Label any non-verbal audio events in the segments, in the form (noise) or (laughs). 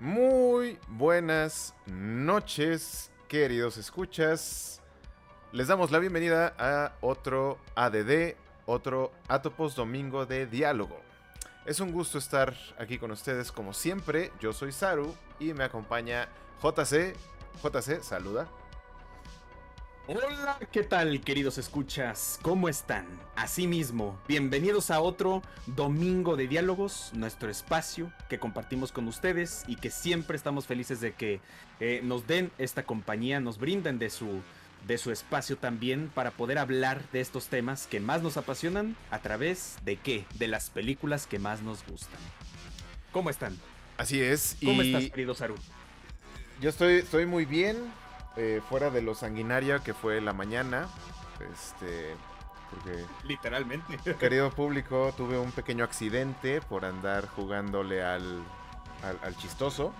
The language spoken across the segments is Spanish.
Muy buenas noches, queridos escuchas. Les damos la bienvenida a otro ADD, otro Atopos Domingo de Diálogo. Es un gusto estar aquí con ustedes como siempre. Yo soy Saru y me acompaña JC. JC, saluda. Hola, ¿qué tal queridos escuchas? ¿Cómo están? Asimismo, bienvenidos a otro Domingo de Diálogos, nuestro espacio que compartimos con ustedes y que siempre estamos felices de que eh, nos den esta compañía, nos brinden de su, de su espacio también para poder hablar de estos temas que más nos apasionan a través de qué? De las películas que más nos gustan. ¿Cómo están? Así es. ¿Cómo estás, querido Saru? Yo estoy, estoy muy bien eh, fuera de lo sanguinaria que fue la mañana. Este. Porque, Literalmente. (laughs) Querido público, tuve un pequeño accidente por andar jugándole al, al, chistoso.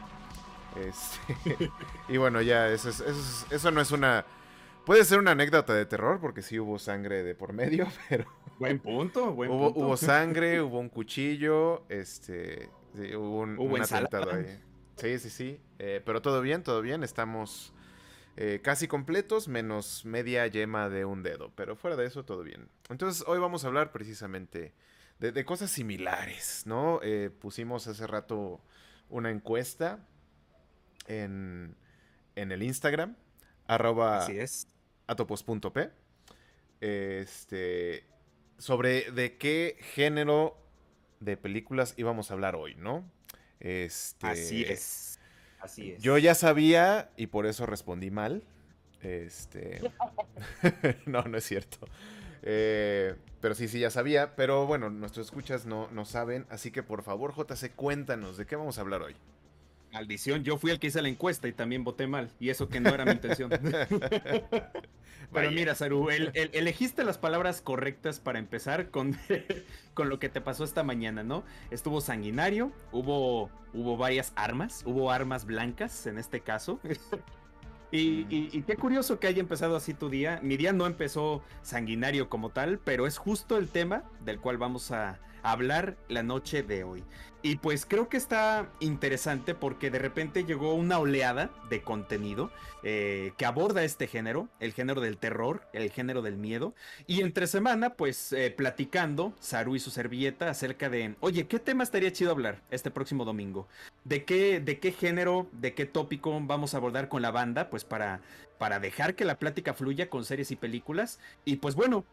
Este, (laughs) y bueno, ya, eso, eso, no es una. Puede ser una anécdota de terror, porque sí hubo sangre de por medio, (laughs) pero. Buen punto, buen hubo, punto. Hubo sangre, hubo un cuchillo, este. hubo un, ¿Hubo atentado ahí. Sí, sí, sí. Eh, pero todo bien, todo bien. Estamos eh, casi completos, menos media yema de un dedo. Pero fuera de eso, todo bien. Entonces, hoy vamos a hablar precisamente de, cosas similares, ¿no? Eh, pusimos hace rato una encuesta en, en el Instagram, arroba Así es. atopos.p, este, sobre de qué género de películas íbamos a hablar hoy, ¿no? Este, Así es. Así es. Yo ya sabía y por eso respondí mal. Este. (laughs) (laughs) no, no es cierto. Eh, pero sí, sí, ya sabía. Pero bueno, nuestros escuchas no, no saben. Así que por favor, JC, cuéntanos de qué vamos a hablar hoy. Maldición, yo fui el que hice la encuesta y también voté mal. Y eso que no era mi intención. (laughs) Pero mira, Saru, elegiste las palabras correctas para empezar con, (laughs) con lo que te pasó esta mañana, ¿no? Estuvo sanguinario, hubo, hubo varias armas, hubo armas blancas en este caso. (laughs) Y, y, qué curioso que haya empezado así tu día. Mi día no empezó sanguinario como tal, pero es justo el tema del cual vamos a hablar la noche de hoy. Y pues creo que está interesante porque de repente llegó una oleada de contenido eh, que aborda este género, el género del terror, el género del miedo. Y entre semana, pues eh, platicando, Saru y su servilleta acerca de, oye, ¿qué tema estaría chido hablar este próximo domingo? ¿De qué, de qué género, de qué tópico vamos a abordar con la banda? Pues para, para dejar que la plática fluya con series y películas. Y pues bueno,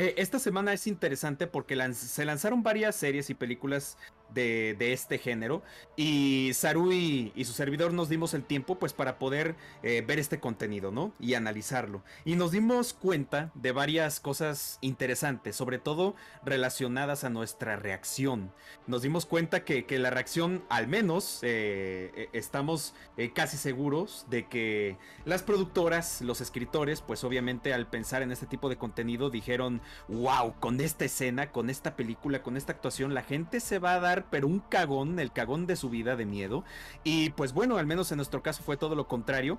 esta semana es interesante porque se lanzaron varias series y películas de, este género y Saru y, su servidor nos dimos el tiempo pues para poder eh, ver este contenido, ¿no? Y analizarlo. Y nos dimos cuenta de varias cosas interesantes, sobre todo relacionadas a nuestra reacción. Nos dimos cuenta que, la reacción, al menos, eh, estamos casi seguros de que las productoras, los escritores, pues obviamente al pensar en este tipo de contenido dijeron, wow, con esta escena, con esta película, con esta actuación, la gente se va a dar, pero un cagón, el cagón de su vida de miedo. Y pues bueno, al menos en nuestro caso fue todo lo contrario.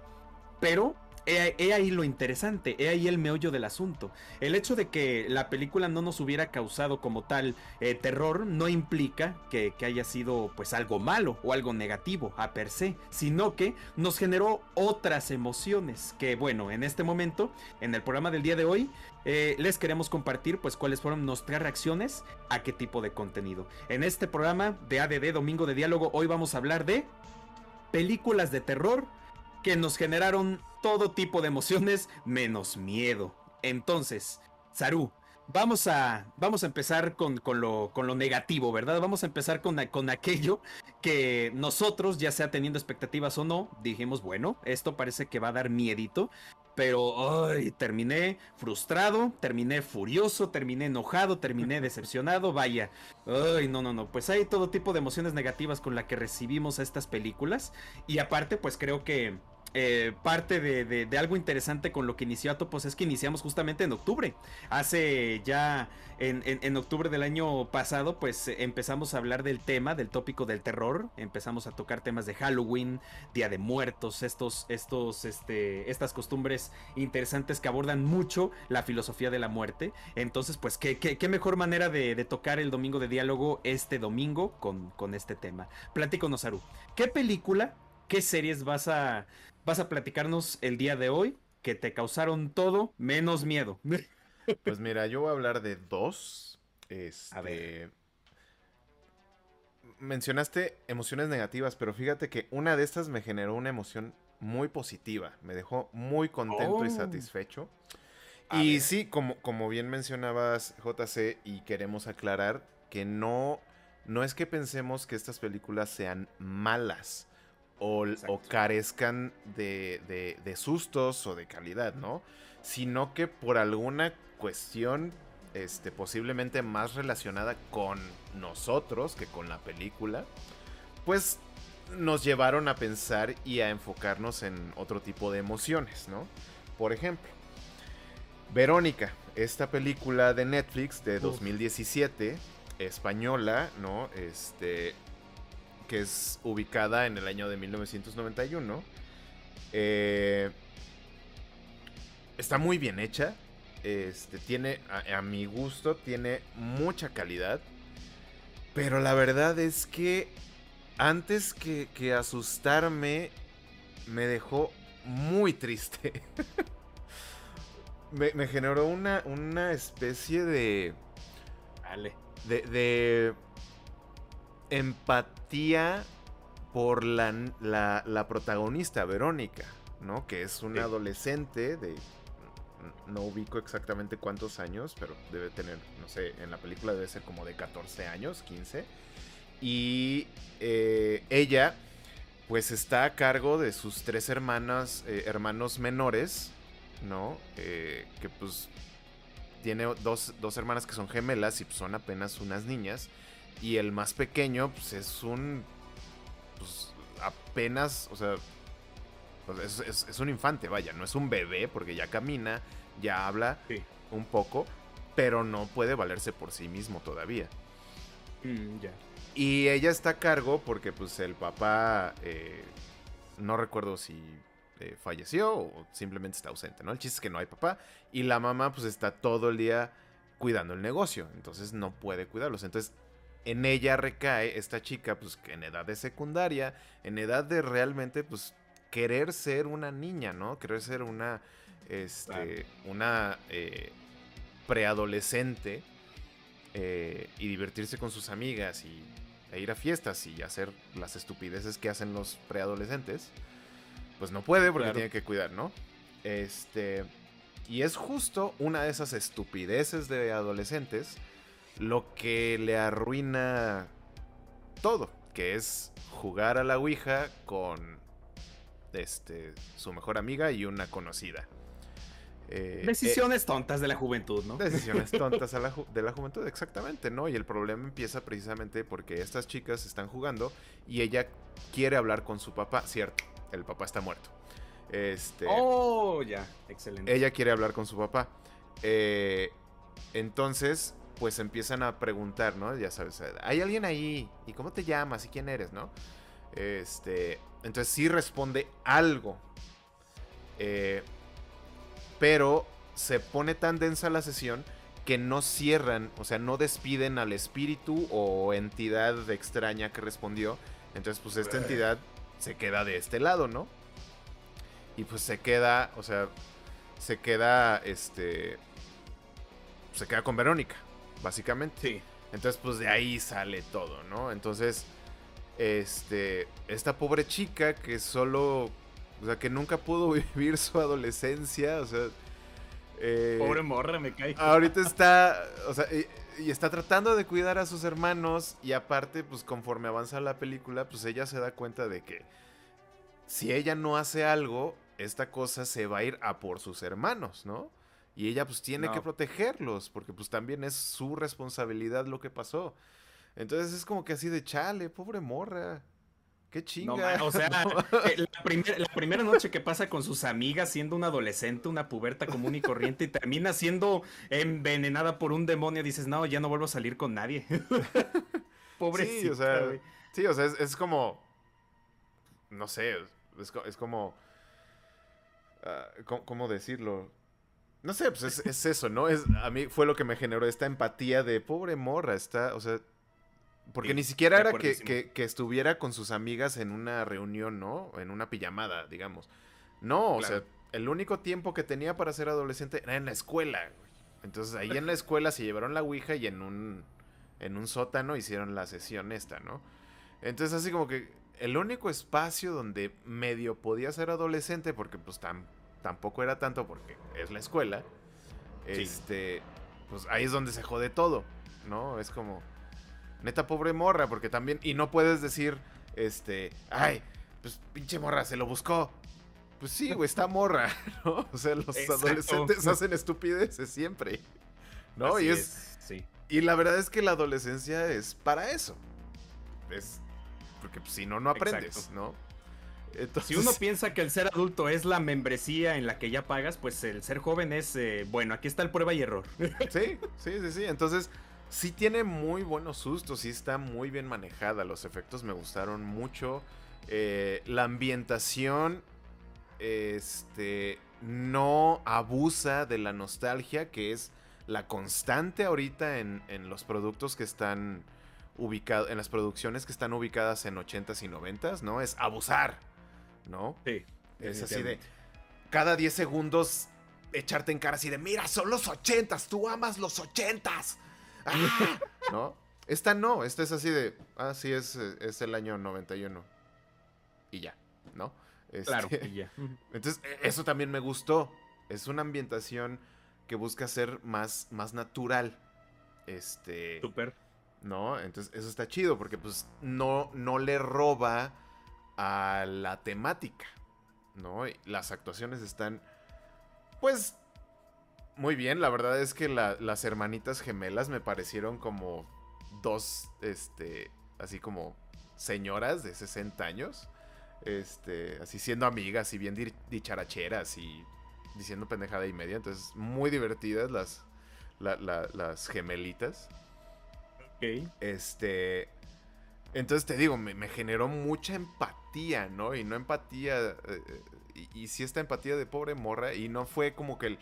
Pero He, ahí lo interesante, he ahí el meollo del asunto. El hecho de que la película no nos hubiera causado como tal eh, terror no implica que, haya sido pues algo malo o algo negativo a per se, sino que nos generó otras emociones que bueno, en este momento, en el programa del día de hoy, eh, les queremos compartir pues cuáles fueron nuestras reacciones a qué tipo de contenido. En este programa de ADD Domingo de Diálogo hoy vamos a hablar de películas de terror que nos generaron todo tipo de emociones menos miedo. Entonces, Saru, vamos a, vamos a empezar con, lo, con lo negativo, ¿verdad? Vamos a empezar con, con aquello que nosotros, ya sea teniendo expectativas o no, dijimos, bueno, esto parece que va a dar miedito. Pero ay, terminé frustrado, terminé furioso, terminé enojado, terminé (laughs) decepcionado, vaya. Ay, no, no, no. Pues hay todo tipo de emociones negativas con la que recibimos estas películas. Y aparte, pues creo que eh, parte de, algo interesante con lo que inició Atopos es que iniciamos justamente en octubre. Hace ya en, octubre del año pasado, pues empezamos a hablar del tema, del tópico del terror. Empezamos a tocar temas de Halloween, Día de Muertos, estos, estos, este, estas costumbres interesantes que abordan mucho la filosofía de la muerte. Entonces, pues, qué, mejor manera de, tocar el domingo de diálogo este domingo con, con este tema. Platíconos, Aru. ¿Qué película, qué series vas a vas a platicarnos el día de hoy que te causaron todo menos miedo. (laughs) Pues mira, yo voy a hablar de dos. Este... A ver. Mencionaste emociones negativas, pero fíjate que una de estas me generó una emoción muy positiva. Me dejó muy contento y oh. satisfecho. y sí, como, como bien mencionabas, JC, y queremos aclarar que no, no es que pensemos que estas películas sean malas o, carezcan de, sustos o de calidad, ¿no? Sino que por alguna cuestión este, posiblemente más relacionada con nosotros que con la película, pues nos llevaron a pensar y a enfocarnos en otro tipo de emociones, ¿no? Por ejemplo, Verónica, esta película de Netflix de 2017, española, ¿no? Este, que es ubicada en el año de 1991. Eh, está muy bien hecha. Este, tiene, a, mi gusto, tiene mucha calidad. Pero la verdad es que antes que, asustarme, me dejó muy triste. (laughs) me, generó una, una especie de... Vale. De, de empatía por la, la, protagonista, Verónica, ¿no? Que es una adolescente de... No ubico exactamente cuántos años, pero debe tener, no sé, en la película debe ser como de 14 años, 15. Y eh, ella, pues está a cargo de sus tres hermanas, eh, hermanos menores, ¿no? Eh, que pues tiene dos, dos, hermanas que son gemelas y pues, son apenas unas niñas. Y el más pequeño, pues es un. Pues apenas, o sea. Pues, es, un infante, vaya, no es un bebé porque ya camina, ya habla un poco, pero no puede valerse por sí mismo todavía. Mm, y ella está a cargo porque, pues, el papá. Eh, no recuerdo si eh, falleció o simplemente está ausente, ¿no? El chiste es que no hay papá y la mamá, pues, está todo el día cuidando el negocio, entonces no puede cuidarlos. Entonces en ella recae esta chica, pues en edad de secundaria, en edad de realmente, pues querer ser una niña, ¿no? Querer ser una, este, una eh, preadolescente eh, y divertirse con sus amigas y e ir a fiestas y hacer las estupideces que hacen los preadolescentes, pues no puede porque tiene que cuidar, ¿no? Este, y es justo una de esas estupideces de adolescentes lo que le arruina todo, que es jugar a la Ouija con este, su mejor amiga y una conocida. Eh, Decisiones tontas de la juventud, ¿no? Decisiones (laughs) tontas de la juventud, exactamente, ¿no? Y el problema empieza precisamente porque estas chicas están jugando y ella quiere hablar con su papá, cierto, el papá está muerto. Este, oh, ya, excelente. Ella quiere hablar con su papá. Eh, entonces, pues empiezan a preguntar, ¿no? Ya sabes, ¿hay alguien ahí? ¿Y cómo te llamas? ¿Y quién eres, no? Este, entonces sí responde algo. Eh, pero se pone tan densa la sesión que no cierran, o sea, no despiden al espíritu o entidad extraña que respondió. Entonces, pues esta entidad se queda de este lado, ¿no? Y pues se queda, o sea, se queda, este, se queda con Verónica básicamente. Sí. Entonces, pues de ahí sale todo, ¿no? Entonces, este, esta pobre chica que solo, o sea, que nunca pudo (laughs) vivir su adolescencia, o sea... Eh, pobre morra, me cae. Ahorita (laughs) está, o sea, y, está tratando de cuidar a sus hermanos y aparte, pues conforme avanza la película, pues ella se da cuenta de que si ella no hace algo, esta cosa se va a ir a por sus hermanos, ¿no? Y ella pues tiene que protegerlos, porque pues también es su responsabilidad lo que pasó. Entonces es como que así de chale, pobre morra. Qué chinga. o sea, (laughs) eh, la, primera noche que pasa con sus amigas siendo una adolescente, una puberta común y corriente, y termina siendo envenenada por un demonio, dices, no, ya no vuelvo a salir con nadie. (laughs) Pobrecita. Sí, o sea, sí, o sea es, como. No sé, es, como. Ah, ¿cómo, decirlo? No sé, pues es, eso, ¿no? Es, a mí fue lo que me generó esta empatía de pobre morra, está, o sea, porque ni siquiera era que, estuviera con sus amigas en una reunión, ¿no? En una pijamada, digamos. No, o sea, el único tiempo que tenía para ser adolescente era en la escuela. Entonces ahí en la escuela se llevaron la Ouija y en un, en un sótano hicieron la sesión esta, ¿no? Entonces así como que el único espacio donde medio podía ser adolescente, porque pues tampoco era tanto porque es la escuela, este, pues ahí es donde se jode todo, ¿no? Es como Neta, pobre morra, porque también. Y no puedes decir, este. Ay, pues pinche morra, se lo buscó. Pues sí, güey, está morra, (laughs) ¿no? O sea, los adolescentes hacen estupideces siempre. ¿No? y es. Sí. Y la verdad es que la adolescencia es para eso. Es. Porque pues, si no, no aprendes, ¿no? Si uno piensa que el ser adulto es la membresía en la que ya pagas, pues el ser joven es, eh, bueno, aquí está el prueba y error. (laughs) Sí, sí, sí, sí. Entonces, sí tiene muy buenos sustos, sí está muy bien manejada. Los efectos me gustaron mucho. Eh, la ambientación este, no abusa de la nostalgia, que es la constante ahorita en, los productos que están ubicados, en las producciones que están ubicadas en 80s y 90s, ¿no? Es abusar, ¿no? Sí. Es así de, cada 10 segundos echarte en cara así de, mira, son los 80s, tú amas los 80s. (laughs) ¿No? Esta no, esta es así de, ah, sí, es, es el año 91. Y ya, ¿no? claro, este, y ya. (laughs) Entonces, e, eso también me gustó. Es una ambientación que busca ser más, más natural. Este. Súper. ¿No? Entonces, eso está chido porque, pues, no, no le roba a la temática. ¿No? las actuaciones están, pues, muy bien, la verdad es que las hermanitas gemelas me parecieron como dos, este, así como señoras de 60 años, este, así siendo amigas y bien dicharacheras y diciendo pendejada y media, entonces muy divertidas las, las gemelitas. Ok. Este, entonces te digo, me, generó mucha empatía, ¿no? Y no empatía, eh, eh, y, y sí esta empatía de pobre morra, y no fue como que el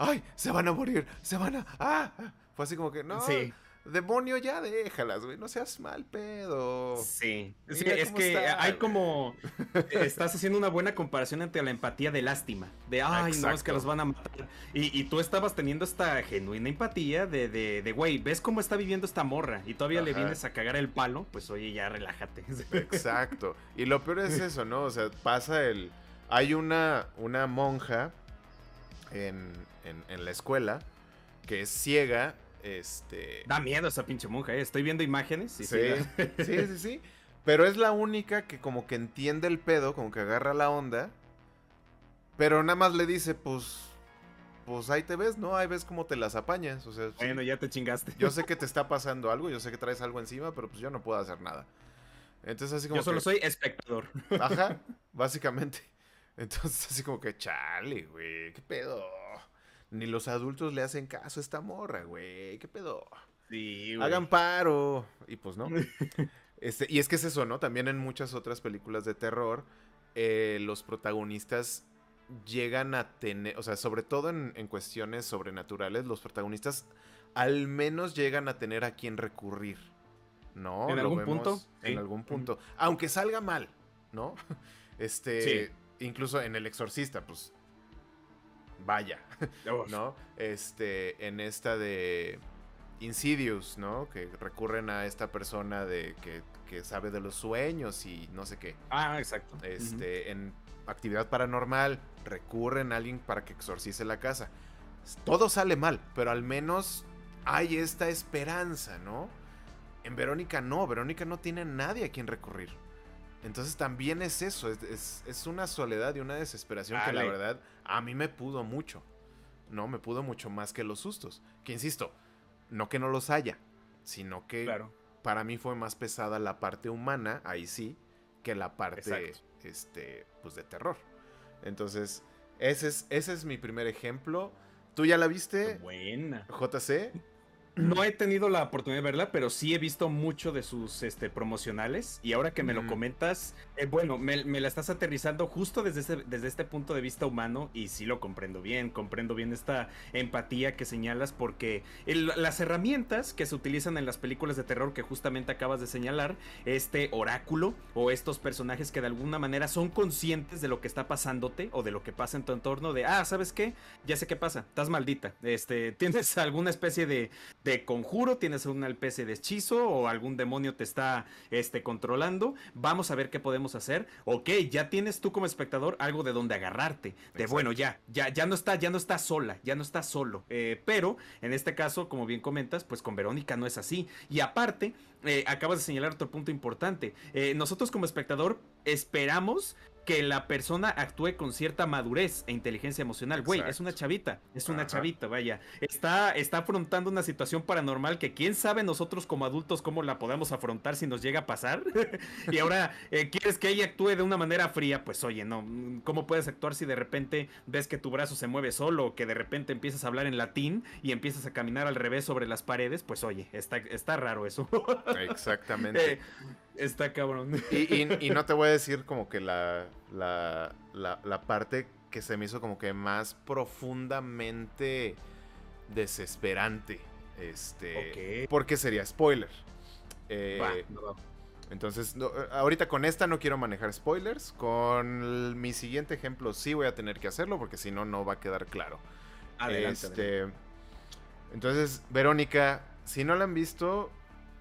¡ay! Se van a morir, se van a. ¡Ah! Fue así como que, no. Sí. Demonio, ya déjalas, güey. No seas mal pedo. Sí. sí es que hay como. (laughs) estás haciendo una buena comparación entre la empatía de lástima. De, ay, no, es que los van a matar. Y, tú estabas teniendo esta genuina empatía de, de, de, güey, ¿ves cómo está viviendo esta morra? Y todavía le vienes a cagar el palo. Pues oye, ya relájate. (laughs) Exacto. Y lo peor es eso, ¿no? O sea, pasa el. Hay una, una monja en, en, la escuela que es ciega. Este. Da miedo esa pinche monja, ¿eh? Estoy viendo imágenes. (laughs) Sí, sí, sí, sí, (laughs) Pero es la única que como que entiende el pedo, como que agarra la onda. Pero nada más le dice, pues. Pues ahí te ves, ¿no? Ahí ves cómo te las apañas. O sea, bueno, ya te chingaste. Yo sé (laughs) que te está pasando algo, yo sé que traes algo encima, pero pues yo no puedo hacer nada. Entonces así como. Yo solo soy espectador. Ajá, básicamente. Entonces así como que, chale, güey, ¿qué pedo? Ni los adultos le hacen caso a esta morra, güey. ¿Qué pedo? Sí, güey. Hagan paro. Y pues no. (laughs) este, y es que es eso, ¿no? También en muchas otras películas de terror, eh, los protagonistas llegan a tener, o sea, sobre todo en, cuestiones sobrenaturales, los protagonistas al menos llegan a tener a quien recurrir. ¿No? En algún punto. En algún punto. Aunque salga mal, ¿no? (laughs) Este. Incluso en El Exorcista, pues vaya, (laughs) ¿no? Este, en esta de Insidious, ¿no? Que recurren a esta persona de que, sabe de los sueños y no sé qué. Ah, exacto. Este, en actividad paranormal recurren a alguien para que exorcice la casa. Todo sale mal, pero al menos hay esta esperanza, ¿no? En Verónica no, Verónica no tiene nadie a quien recurrir. Entonces también es eso, es, una soledad y una desesperación que la verdad a mí me pudo mucho. No, me pudo mucho más que los sustos. Que insisto, no que no los haya, sino que para mí fue más pesada la parte humana, ahí sí, que la parte este, pues de terror. Entonces, ese es, ese es mi primer ejemplo. ¿Tú ya la viste? Buena. JC. No he tenido la oportunidad de verla, pero sí he visto mucho de sus este, promocionales. Y ahora que me lo comentas, eh, bueno, me, la estás aterrizando justo desde, este, desde este punto de vista humano. Y sí lo comprendo bien, comprendo bien esta empatía que señalas, porque las herramientas que se utilizan en las películas de terror que justamente acabas de señalar, este oráculo o estos personajes que de alguna manera son conscientes de lo que está pasándote o de lo que pasa en tu entorno, de, ah, ¿sabes qué? Ya sé qué pasa, estás maldita. Este, tienes alguna especie de de conjuro, tienes una especie de hechizo o algún demonio te está este, controlando. Vamos a ver qué podemos hacer. Ok, ya tienes tú como espectador algo de donde agarrarte. De bueno, ya, ya, ya no está, ya no está sola, ya no está solo. Eh, pero en este caso, como bien comentas, pues con Verónica no es así. Y aparte, eh, acabas de señalar otro punto importante. Eh, nosotros como espectador esperamos que la persona actúe con cierta madurez e inteligencia emocional. Güey, es una chavita, es una chavita, vaya. Está, está afrontando una situación paranormal que quién sabe nosotros como adultos cómo la podemos afrontar si nos llega a pasar. (laughs) y ahora eh, quieres que ella actúe de una manera fría, pues oye, no, ¿cómo puedes actuar si de repente ves que tu brazo se mueve solo o que de repente empiezas a hablar en latín y empiezas a caminar al revés sobre las paredes? Pues oye, está, está raro eso. (laughs) Exactamente. Eh, está cabrón. y no te voy a decir como que la la, la, parte que se me hizo como que más profundamente desesperante. Este. Porque sería spoiler. Eh, entonces, ahorita con esta no quiero manejar spoilers. Con mi siguiente ejemplo sí voy a tener que hacerlo porque si no, no va a quedar claro. este, Entonces, Verónica, si no la han visto,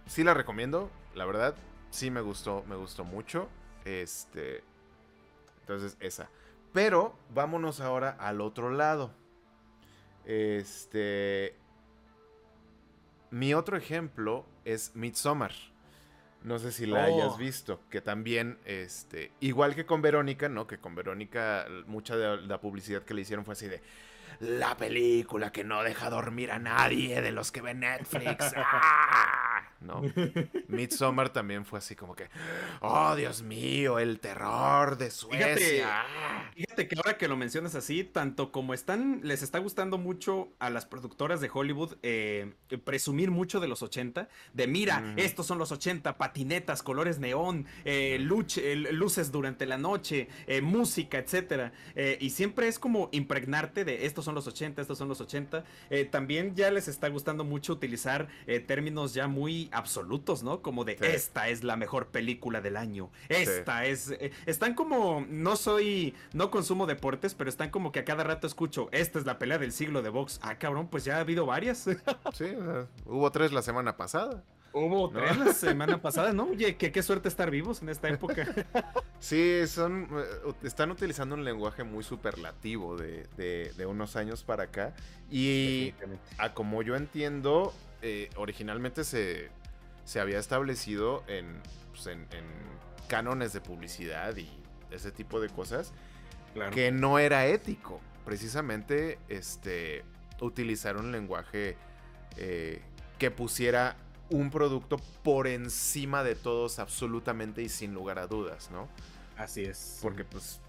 sí la recomiendo. La verdad, sí me gustó, me gustó mucho. Este, entonces, esa. Pero vámonos ahora al otro lado. Este. Mi otro ejemplo es Midsommar. No sé si la hayas oh. visto, que también, este, igual que con Verónica, ¿no? Que con Verónica mucha de la publicidad que le hicieron fue así de, la película que no deja dormir a nadie de los que ven Netflix. (laughs) ¡Ah! ¿No? Midsommar también fue así como que, oh Dios mío, el terror de (laughs) Suecia. Fíjate, que ahora que lo mencionas así, tanto como están, les está gustando mucho a las productoras de Hollywood eh, presumir mucho de los 80, de mira, estos son los 80, patinetas, colores neón, eh, luces durante la noche, eh, música, etcétera. y siempre es como impregnarte de estos son los 80, estos son los 80. también ya les está gustando mucho utilizar términos ya muy absolutos, ¿no? Como de esta es la mejor película del año. Esta es. Eh, están como. No soy. No consumo deportes, pero están como que a cada rato escucho. Esta es la pelea del siglo de box. Ah, cabrón, pues ya ha habido varias. (laughs) sí, hubo tres la semana pasada. Hubo tres la semana pasada, ¿no? Oye, qué, qué suerte estar vivos en esta época. (laughs) sí, son. Eh, están utilizando un lenguaje muy superlativo de, de unos años para acá. Y a como yo entiendo, eh, originalmente se, se había establecido pues, en, en, cánones de publicidad y ese tipo de cosas que no era ético. Precisamente este, utilizar un lenguaje eh, que pusiera un producto por encima de todos absolutamente y sin lugar a dudas, ¿no? Así es. Porque pues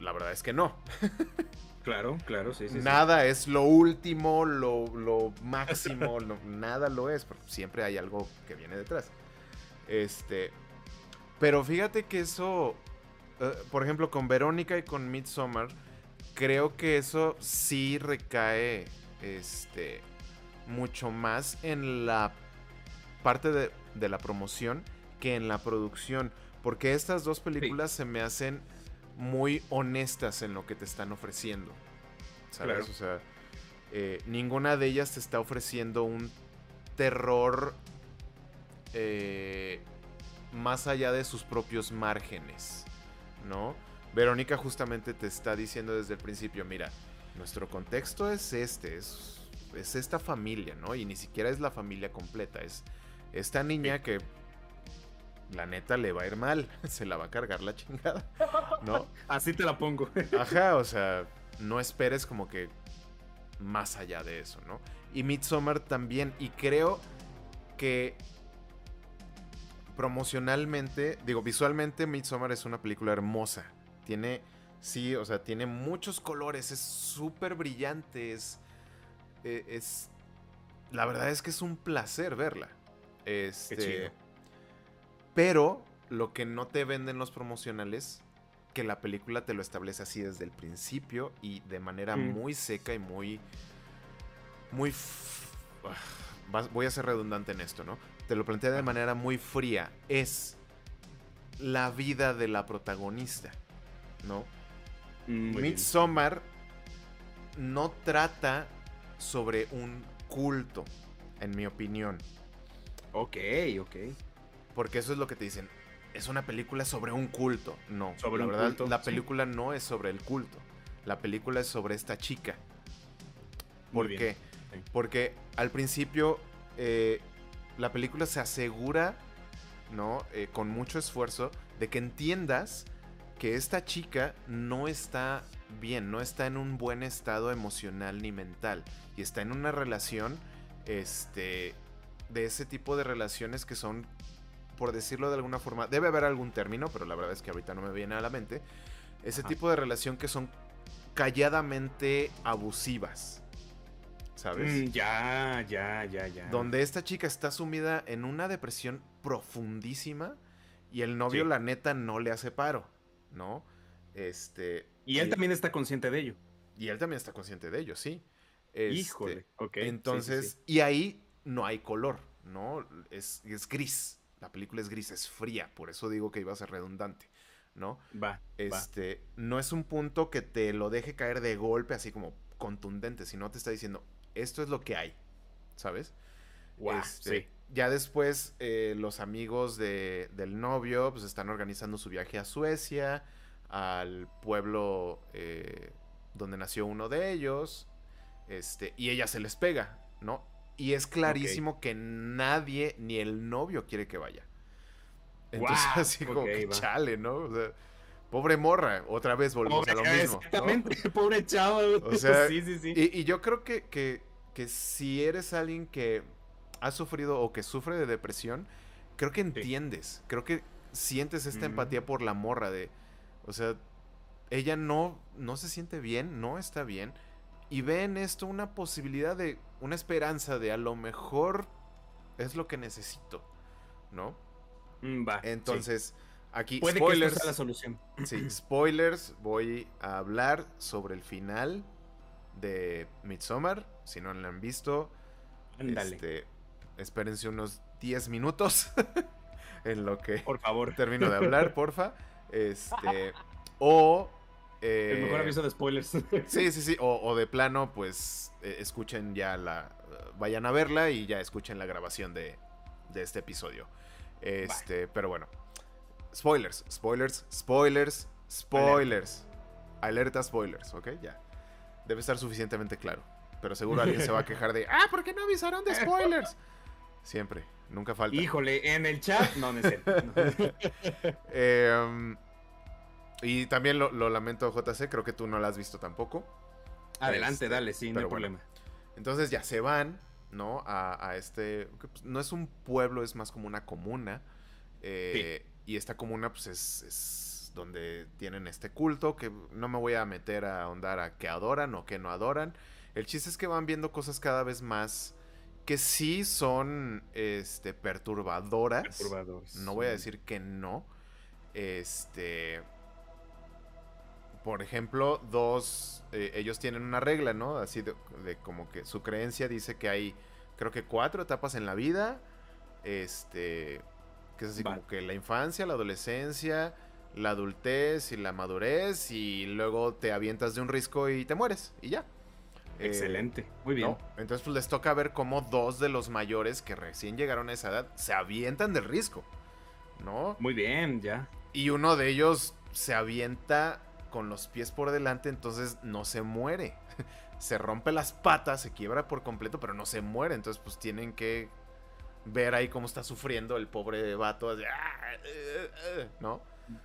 la verdad es que no. (laughs) Claro, claro, sí, sí. Nada es lo último, lo, máximo, (laughs) nada lo es, porque siempre hay algo que viene detrás. Este, pero fíjate que eso, eh, por ejemplo, con Verónica y con Midsommar, creo que eso sí recae, este, mucho más en la parte de, la promoción que en la producción, porque estas dos películas se me hacen muy honestas en lo que te están ofreciendo. ¿Sabes? O sea, eh, ninguna de ellas te está ofreciendo un terror eh, más allá de sus propios márgenes, ¿no? Verónica justamente te está diciendo desde el principio, mira, nuestro contexto es este, es, es esta familia, ¿no? Y ni siquiera es la familia completa, es esta niña que la neta le va a ir mal, (laughs) se la va a cargar la chingada, ¿no? Así te la pongo. Ajá, o sea, no esperes como que más allá de eso, ¿no? Y Midsommar también, y creo que promocionalmente, digo, visualmente Midsommar es una película hermosa. Tiene, sí, o sea, tiene muchos colores, es súper brillante, es, eh, es, la verdad es que es un placer verla. Este, pero lo que no te venden los promocionales, que la película te lo establece así desde el principio y de manera Mm. muy seca y muy, muy, ah, voy a ser redundante en esto, ¿no? Te lo plantea de manera muy fría. Es la vida de la protagonista, ¿no? Mm, bien. Midsommar no trata sobre un culto, en mi opinión. Ok, ok. Porque eso es lo que te dicen. Es una película sobre un culto. No, Sobre la verdad, culto, la sí. película no es sobre el culto. La película es sobre esta chica. ¿Por qué? sí. Porque al principio eh, la película se asegura, ¿no? Eh, con mucho esfuerzo, de que entiendas que esta chica no está bien, no está en un buen estado emocional ni mental. Y está en una relación, este, de ese tipo de relaciones que son, por decirlo de alguna forma, debe haber algún término, pero la verdad es que ahorita no me viene a la mente. Ese Ajá. tipo de relación que son calladamente abusivas. ¿Sabes? Mm, ya, ya, ya, ya. Donde esta chica está sumida en una depresión profundísima y el novio, Sí. la neta, no le hace paro, ¿no? Este. Y él también está consciente de ello. Y él también está consciente de ello, sí. Este, Híjole, ok. sí, Entonces, sí. y ahí no hay color, ¿no? Es, es gris. La película es gris, es fría. Por eso digo que iba a ser redundante, ¿no? Va, va. Este, no es un punto que te lo deje caer de golpe, así como contundente, sino te está diciendo, esto es lo que hay, ¿sabes? Guau, Este, sí. Ya después eh, los amigos de- del novio pues están organizando su viaje a Suecia, al pueblo eh, donde nació uno de ellos, este, y ella se les pega, ¿no? Y es clarísimo que nadie, ni el novio quiere que vaya. Entonces (laughs) así como que va. chale, ¿no? O sea, pobre morra, otra vez volvemos a lo mismo. ¿no? Exactamente, (laughs) pobre chavo. O sea, sí, sí, sí. Y, y yo creo que, que, que si eres alguien que ha sufrido o que sufre de depresión, creo que entiendes, creo que sientes esta Mm. empatía por la morra de, o sea, ella no, no se siente bien, no está bien, y ve en esto una posibilidad de, una esperanza de a lo mejor es lo que necesito, ¿no? Mm, va, sí. Aquí, Puede que spoilers. sea la solución. Sí, (clears throat) spoilers, voy a hablar sobre el final de Midsommar. Si no lo han visto, este, espérense unos 10 minutos (laughs) en lo que por favor. termino de hablar, (laughs) porfa. Este, o... El mejor eh, aviso de spoilers. (laughs) Sí, sí, sí. O, o de plano, pues eh, escuchen ya la. Vayan a verla y ya escuchen la grabación de, de este episodio. Este, pero bueno. Spoilers, spoilers, spoilers, spoilers. Alerta spoilers, ¿ok? Ya. Debe estar suficientemente claro. Pero seguro alguien se va a quejar de. (laughs) ¡Ah, ¿por qué no avisaron de spoilers? Siempre, nunca falta. Híjole, en el chat. No, no es cierto. (laughs) (laughs) Em, y también lo, lo lamento, JC, creo que tú no la has visto tampoco. Adelante, Este, dale, sí, no hay bueno. problema. Entonces ya se van, ¿no? A, a este. pues, no es un pueblo, es más como una comuna. eh, Y esta comuna, pues es, es donde tienen este culto. Que no me voy a meter a ahondar a qué adoran o qué no adoran. El chiste es que van viendo cosas cada vez más que sí son este, perturbadoras. Perturbadores. No voy a decir que no. Este. Por ejemplo, dos. eh, ellos tienen una regla, ¿no? Así de, de como que su creencia dice que hay. Creo que cuatro etapas en la vida. Este. Que es así como que la infancia, la adolescencia, la adultez y la madurez. Y luego te avientas de un risco y te mueres. Y ya. Eh, Excelente, muy bien. ¿no? Entonces, pues les toca ver cómo dos de los mayores que recién llegaron a esa edad se avientan del risco, ¿no? Muy bien, ya. Y uno de ellos se avienta con los pies por delante, entonces no se muere. (laughs) se rompe las patas, se quiebra por completo, pero no se muere. Entonces, pues tienen que ver ahí cómo está sufriendo el pobre vato. así, "Ah, eh, eh", ¿No?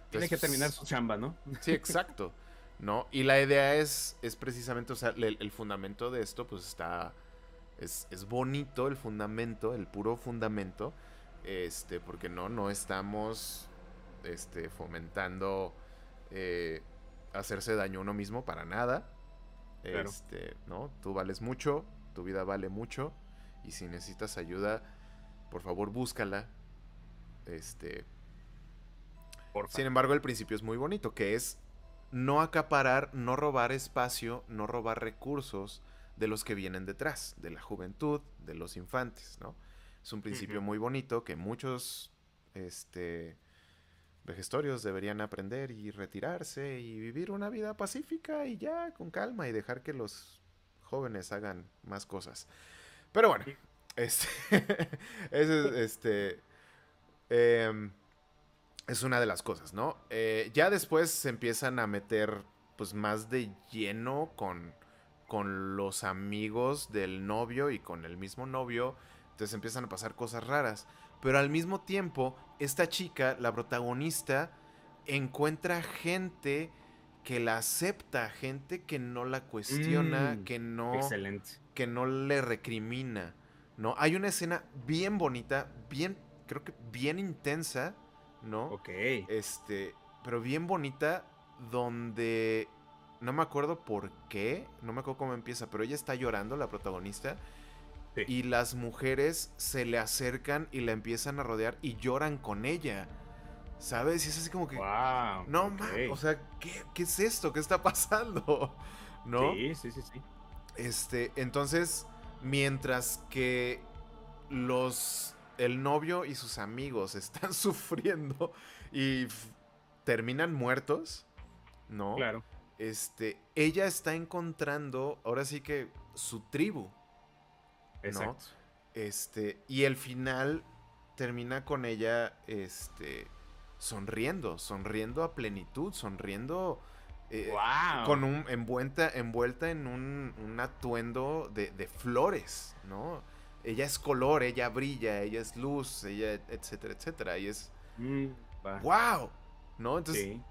Tiene que terminar su chamba, ¿no? (laughs) Sí, exacto. ¿No? Y la idea es, es precisamente, o sea, el, el fundamento de esto, pues está. Es, es bonito el fundamento, el puro fundamento. Este, porque no, no estamos este, fomentando eh, hacerse daño a uno mismo para nada. Este, ¿no? Tú vales mucho, tu vida vale mucho. Y si necesitas ayuda, por favor búscala. Este. Sin embargo, el principio es muy bonito, que es no acaparar, no robar espacio, no robar recursos de los que vienen detrás, de la juventud, de los infantes, ¿no? Es un principio muy bonito que muchos este, vejestorios deberían aprender y retirarse y vivir una vida pacífica y ya con calma y dejar que los jóvenes hagan más cosas. Pero bueno, este, (laughs) es, este, em, es una de las cosas, ¿no? Eh, ya después se empiezan a meter pues más de lleno con, con los amigos del novio y con el mismo novio. Entonces empiezan a pasar cosas raras. Pero al mismo tiempo, esta chica, la protagonista, encuentra gente que la acepta, gente que no la cuestiona, Mm, que no Excelente. que no le recrimina, ¿no? Hay una escena bien bonita, bien creo que bien intensa, ¿no? Ok. Este, pero bien bonita donde no me acuerdo por qué, no me acuerdo cómo empieza, pero ella está llorando, la protagonista, Sí. y las mujeres se le acercan y la empiezan a rodear y lloran con ella. ¿Sabes? Y es así como que Wow. no, ok. ma, o sea, ¿qué, qué es esto? ¿Qué está pasando? (laughs) ¿No? Sí, sí, sí, sí. Este, entonces, mientras que los el novio y sus amigos (laughs) están sufriendo y terminan muertos, ¿no? Claro. Este, ella está encontrando ahora sí que su tribu, Exacto. este, y el final termina con ella este sonriendo, sonriendo a plenitud, sonriendo eh, wow. con un envuelta, envuelta en un, un atuendo de, de flores, ¿no? Ella es color, ella brilla, ella es luz, ella, etcétera, etcétera. Y es Mm. ¡wow! ¿No? Entonces, Sí.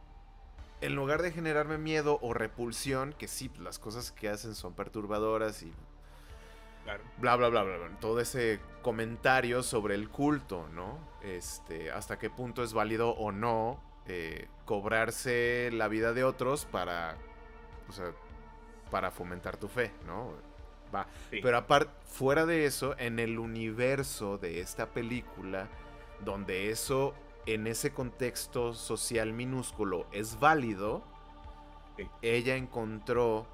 en lugar de generarme miedo o repulsión, que sí, las cosas que hacen son perturbadoras y Claro. bla, bla, bla, bla, bla, todo ese comentario sobre el culto, ¿no? Este, hasta qué punto es válido o no eh, cobrarse la vida de otros para, o sea, para fomentar tu fe, ¿no? Va. Sí. Pero aparte, fuera de eso, en el universo de esta película, donde eso, en ese contexto social minúsculo, es válido, Sí. ella encontró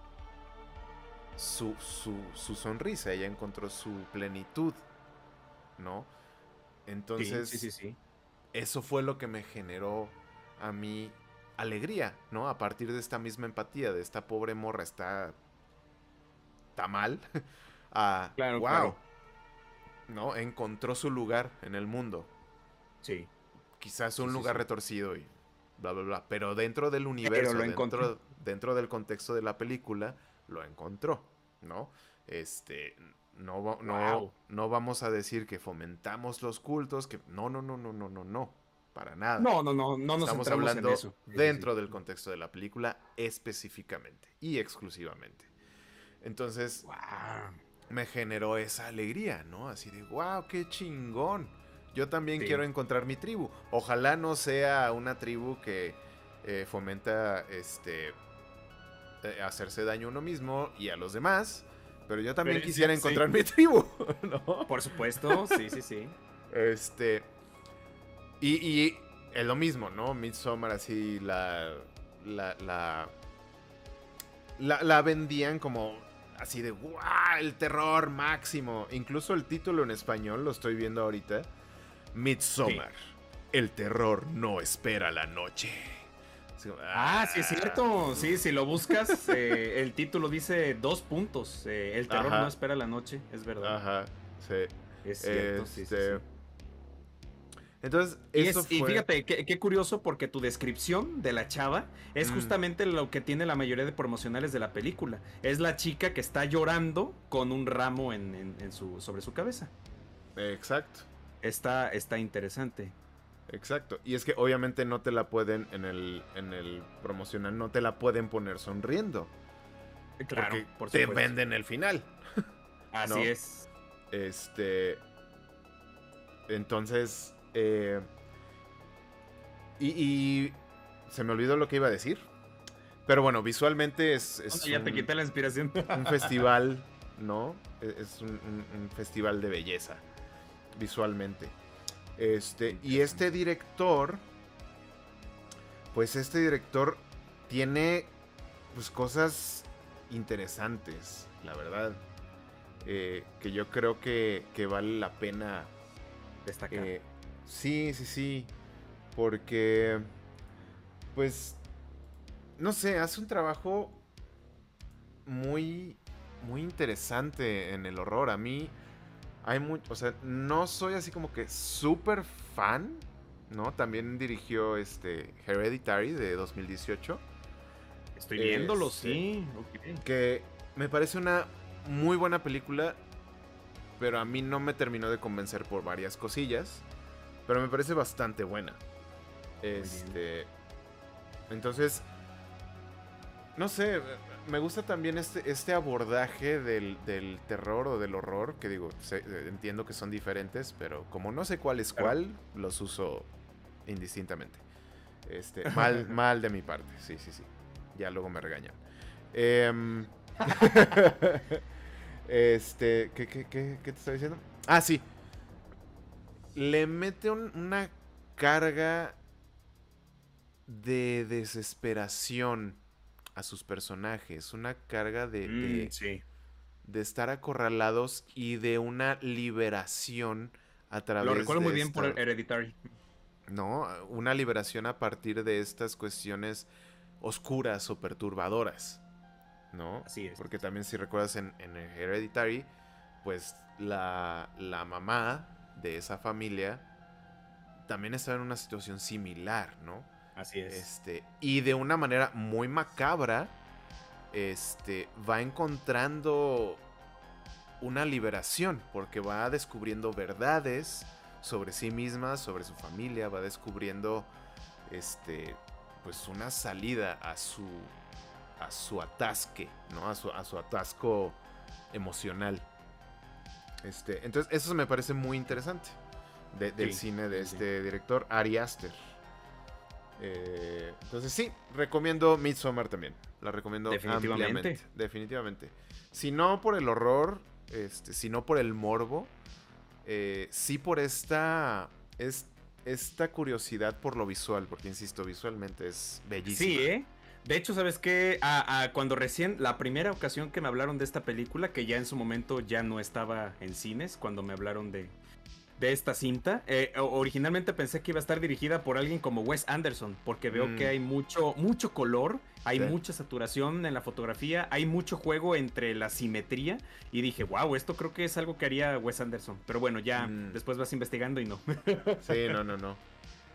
su, su, su sonrisa, ella encontró su plenitud, ¿no? Entonces, sí, eso fue lo que me generó a mí alegría, ¿no? A partir de esta misma empatía, de esta pobre morra está, está mal, (laughs) a, Claro, wow, claro. ¿no? Encontró su lugar en el mundo. Sí. Quizás un Sí, lugar sí. retorcido y bla, bla, bla. Pero dentro del universo, lo dentro, encontró. dentro del contexto de la película, lo encontró, ¿no? Este, no, no, no vamos a decir que fomentamos los cultos, que no, no, no, no, no, no, no, para nada. No, no, no, no nos Estamos hablando en eso. Sí, dentro sí. del contexto de la película específicamente y exclusivamente. Entonces, me generó esa alegría, ¿no? Así de, wow, qué chingón. Yo también Sí. quiero encontrar mi tribu. Ojalá no sea una tribu que eh, fomenta este eh, hacerse daño a uno mismo y a los demás. Pero yo también Pero, quisiera encontrar mi (laughs) tribu, ¿no? Por supuesto, sí, sí, sí. Este. Y, y es lo mismo, ¿no? Midsommar así la. La. La, la, la vendían como así de ¡guau! El terror máximo. Incluso el título en español lo estoy viendo ahorita. Midsommar. El terror no espera la noche. Así Ah, sí es cierto. Sí, si lo buscas, (laughs) eh, el título dice dos puntos. eh, el terror Ajá. no espera la noche, es verdad. Ajá, sí. Es cierto, sí, sí, Este, sí. Entonces, Y, es- y fíjate, qué, qué curioso porque tu descripción de la chava es Mm. justamente lo que tiene la mayoría de promocionales de la película. Es la chica que está llorando con un ramo en, en- en su, sobre su cabeza. Exacto. Está, está interesante. Exacto. Y es que obviamente no te la pueden en el, en el promocional, no te la pueden poner sonriendo. Claro, porque por te venden el final. Así ¿no? es. Este. entonces, eh, y, se me olvidó lo que iba a decir. Pero bueno, visualmente es. ya te quité la inspiración. Un (laughs) festival, ¿no? E, es un, festival de belleza. Visualmente. Este. Y este director. Pues este director tiene. Pues cosas interesantes, la verdad. Eh, que yo creo que, que, vale la pena destacar. Eh, sí, sí, sí. Porque, pues, no sé, hace un trabajo muy, muy interesante en el horror. A mí, hay mucho, o sea, no soy así como que súper fan, ¿no? También dirigió este Hereditary de 2018. Estoy viéndolo, este, sí. Que me parece una muy buena película, pero a mí no me terminó de convencer por varias cosillas. Pero me parece bastante buena. Este. Entonces. No sé, me gusta también este, este abordaje del, terror o del horror, que digo, entiendo que son diferentes, pero como no sé cuál es cuál, los uso indistintamente. Este, mal, (laughs) mal de mi parte, sí, sí, sí. Ya luego me regañan. Em, (laughs) (laughs) este, ¿qué, qué, qué, te estaba diciendo? Ah, sí. Le mete una carga de desesperación a sus personajes, una carga de, de, mm, estar acorralados y de una liberación a través Lo recuerdo muy bien por Hereditary. No, una liberación a partir de estas cuestiones oscuras o perturbadoras. ¿No? Así es. Porque también si recuerdas en, en Hereditary, pues la, la mamá de esa familia también estaba en una situación similar, ¿no? Así es. Este, y de una manera muy macabra, este, va encontrando una liberación, porque va descubriendo verdades sobre sí misma, sobre su familia, va descubriendo, este, pues una salida a su, a su atasque, ¿no? A su, a su atasco emocional. Este, entonces, eso me parece muy interesante del cine de este director, Ari Aster. Eh, entonces sí, recomiendo Midsommar también. La recomiendo definitivamente. ampliamente. Definitivamente. Si no por el horror, este, si no por el morbo, eh, sí por esta, es, esta curiosidad por lo visual, porque insisto, visualmente es bellísimo. Sí, ¿eh? De hecho, ¿sabes qué? cuando recién, la primera ocasión que me hablaron de esta película, que ya en su momento ya no estaba en cines, cuando me hablaron de, de esta cinta. Eh, originalmente pensé que iba a estar dirigida por alguien como Wes Anderson, porque veo que mm. hay mucho, mucho color, hay mucha saturación en la fotografía, hay mucho juego entre la simetría y dije, wow, esto creo que es algo que haría Wes Anderson. Pero bueno, ya mm. después vas investigando y no. sí, no, no, no.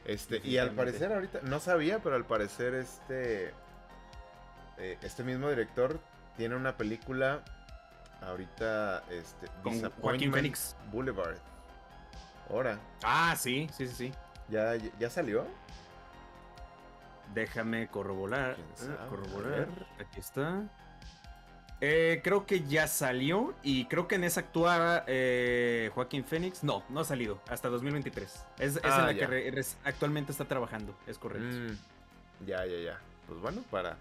Este, (laughs) y al parecer ahorita, no sabía, pero al parecer este, eh, este mismo director tiene una película ahorita, este, con Joaquín Phoenix Boulevard. Ahora. Ah, sí, sí, sí, sí. ¿Ya, ya salió? Déjame corroborar. Eh, corroborar. Aquí está. Eh, creo que ya salió y creo que en esa actúa eh, Joaquín Phoenix. No, no ha salido hasta 2023. Es, es en ah, la que actualmente está trabajando, es correcto. Mm, ya, ya, ya. Pues bueno, para,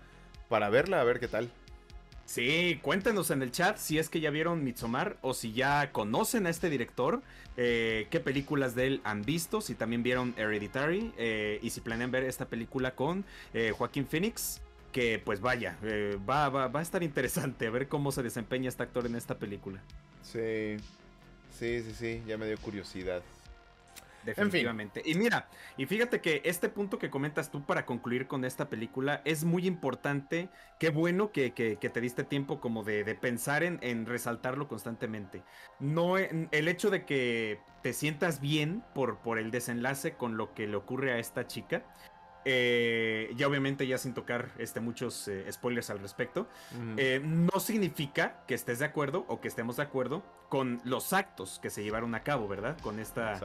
para verla, a ver qué tal. Sí, cuéntenos en el chat si es que ya vieron Midsommar o si ya conocen a este director, eh, qué películas de él han visto, si también vieron Hereditary eh, y si planean ver esta película con eh, Joaquín Phoenix, que pues vaya, va, va, va a estar (laughs) interesante a ver cómo se desempeña este actor en esta película. Sí, sí, sí, sí, ya me dio curiosidad. Definitivamente. Y mira, y fíjate que este punto que comentas tú para concluir con esta película es muy importante. Qué bueno que, te diste tiempo como de, pensar en, resaltarlo constantemente. No, el hecho de que te sientas bien por, por el desenlace con lo que le ocurre a esta chica eh, ya obviamente ya sin tocar este, muchos eh, spoilers al respecto, eh, no significa que estés de acuerdo o que estemos de acuerdo con los actos que se llevaron a cabo, ¿verdad? Con esta,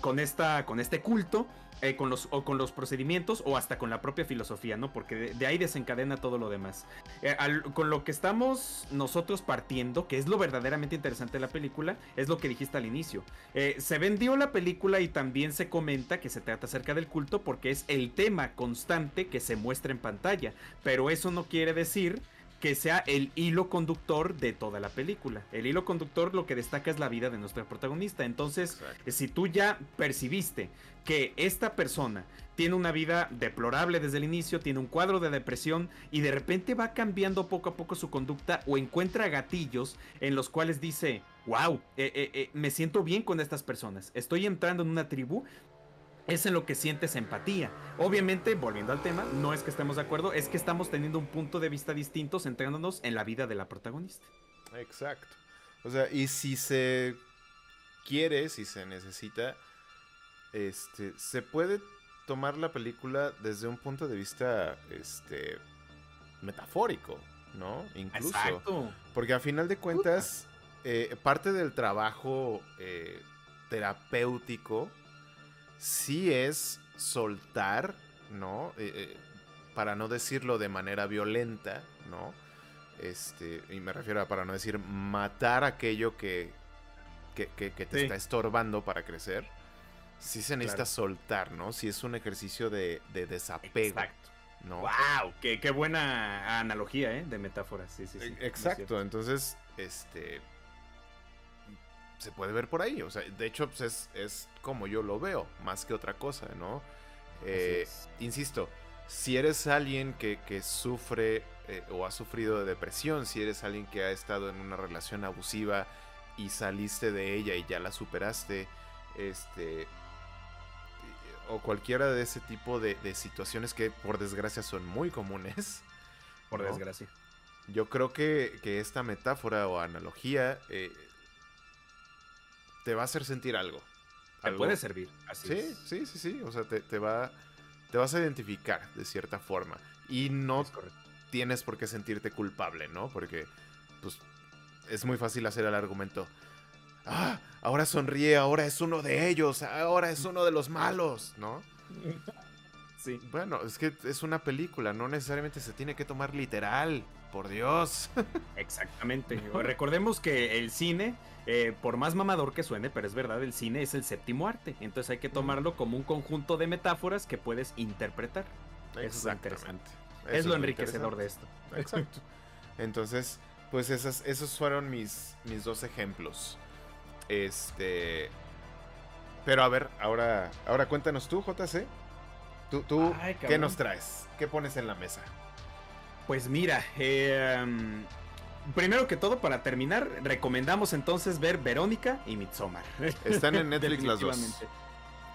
con, esta, con este culto eh, con los, o con los procedimientos o hasta con la propia filosofía, ¿no? Porque de, ahí desencadena todo lo demás. Eh, con lo que estamos nosotros partiendo, que es lo verdaderamente interesante de la película, es lo que dijiste al inicio. Eh, se vendió la película y también se comenta que se trata acerca del culto porque es el tema constante que se muestra en pantalla, pero eso no quiere decir que sea el hilo conductor de toda la película. El hilo conductor lo que destaca es la vida de nuestra protagonista. Entonces, si tú ya percibiste que esta persona tiene una vida deplorable desde el inicio, tiene un cuadro de depresión y de repente va cambiando poco a poco su conducta o encuentra gatillos en los cuales dice, wow, eh, eh, eh, me siento bien con estas personas, estoy entrando en una tribu es en lo que sientes empatía. Obviamente, volviendo al tema, no es que estemos de acuerdo, es que estamos teniendo un punto de vista distinto centrándonos en la vida de la protagonista. Exacto. O sea, y si se quiere, si se necesita, este, se puede tomar la película desde un punto de vista, este, metafórico, ¿no? Incluso. Exacto. Porque a final de cuentas, eh, parte del trabajo eh, terapéutico sí es soltar, ¿no? Eh, eh, para no decirlo de manera violenta, ¿no? Este, y me refiero a para no decir matar aquello que, que, te está estorbando para crecer. Sí se necesita soltar, ¿no? Si es un ejercicio de, desapego. Exacto. ¿no? ¡Wow! Qué, qué, buena analogía, ¿eh? De metáforas. Sí, sí, sí. E, exacto. Entonces, este se puede ver por ahí. O sea, de hecho, pues es, como yo lo veo, más que otra cosa, ¿no? Eh, insisto, si eres alguien que, sufre eh, o ha sufrido de depresión, si eres alguien que ha estado en una relación abusiva y saliste de ella y ya la superaste, este o cualquiera de ese tipo de, situaciones que por desgracia son muy comunes. Por desgracia. Yo creo que, esta metáfora o analogía eh, te va a hacer sentir algo. Te puede servir. Así sí, sí, sí, sí. O sea, te, va, te vas a identificar de cierta forma. Y no tienes por qué sentirte culpable, ¿no? Porque, pues, es muy fácil hacer el argumento. Ah, ahora sonríe, ahora es uno de ellos, ahora es uno de los malos, ¿no? Sí. Bueno, es que es una película, no necesariamente se tiene que tomar literal, por Dios. (laughs) Exactamente. Recordemos que el cine eh, por más mamador que suene, pero es verdad, el cine es el séptimo arte. Entonces hay que tomarlo como un conjunto de metáforas que puedes interpretar. Eso es lo interesante. es lo enriquecedor de esto. Exacto. (laughs) Entonces, pues esas, esos fueron mis, mis dos ejemplos. Este. Pero a ver, ahora, ahora cuéntanos tú, JC. Tú, tú ¿qué nos traes? ¿Qué pones en la mesa? Pues mira, eh, primero que todo, para terminar, recomendamos entonces ver Verónica y Midsommar. Están en Netflix las dos.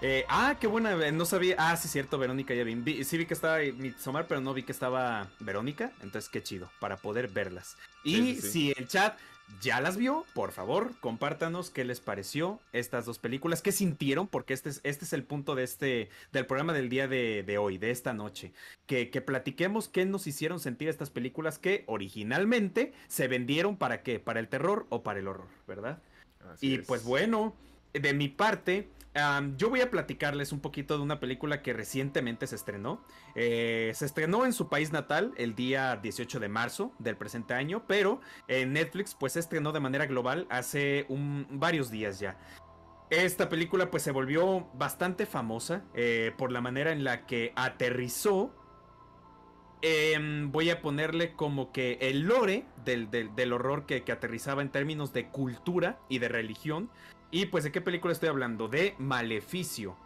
Eh, ah, qué buena, no sabía. Ah, sí, cierto, Verónica ya vi. sí vi que estaba Midsommar, pero no vi que estaba Verónica. Entonces, qué chido, para poder verlas. Y si el chat ya las vio, por favor, compártanos qué les pareció estas dos películas, qué sintieron, porque este es, este es el punto de este, del programa del día de, hoy, de esta noche. Que, que, platiquemos qué nos hicieron sentir estas películas que originalmente se vendieron para qué, para el terror o para el horror, ¿verdad? y pues bueno, de mi parte, yo voy a platicarles un poquito de una película que recientemente se estrenó. Eh, se estrenó en su país natal el día 18 de marzo del presente año, pero en Netflix pues se estrenó de manera global hace varios días ya. Esta película pues se volvió bastante famosa eh, por la manera en la que aterrizó. voy a ponerle como que el lore del, horror que aterrizaba en términos de cultura y de religión y pues, ¿de qué película estoy hablando? De Maleficio.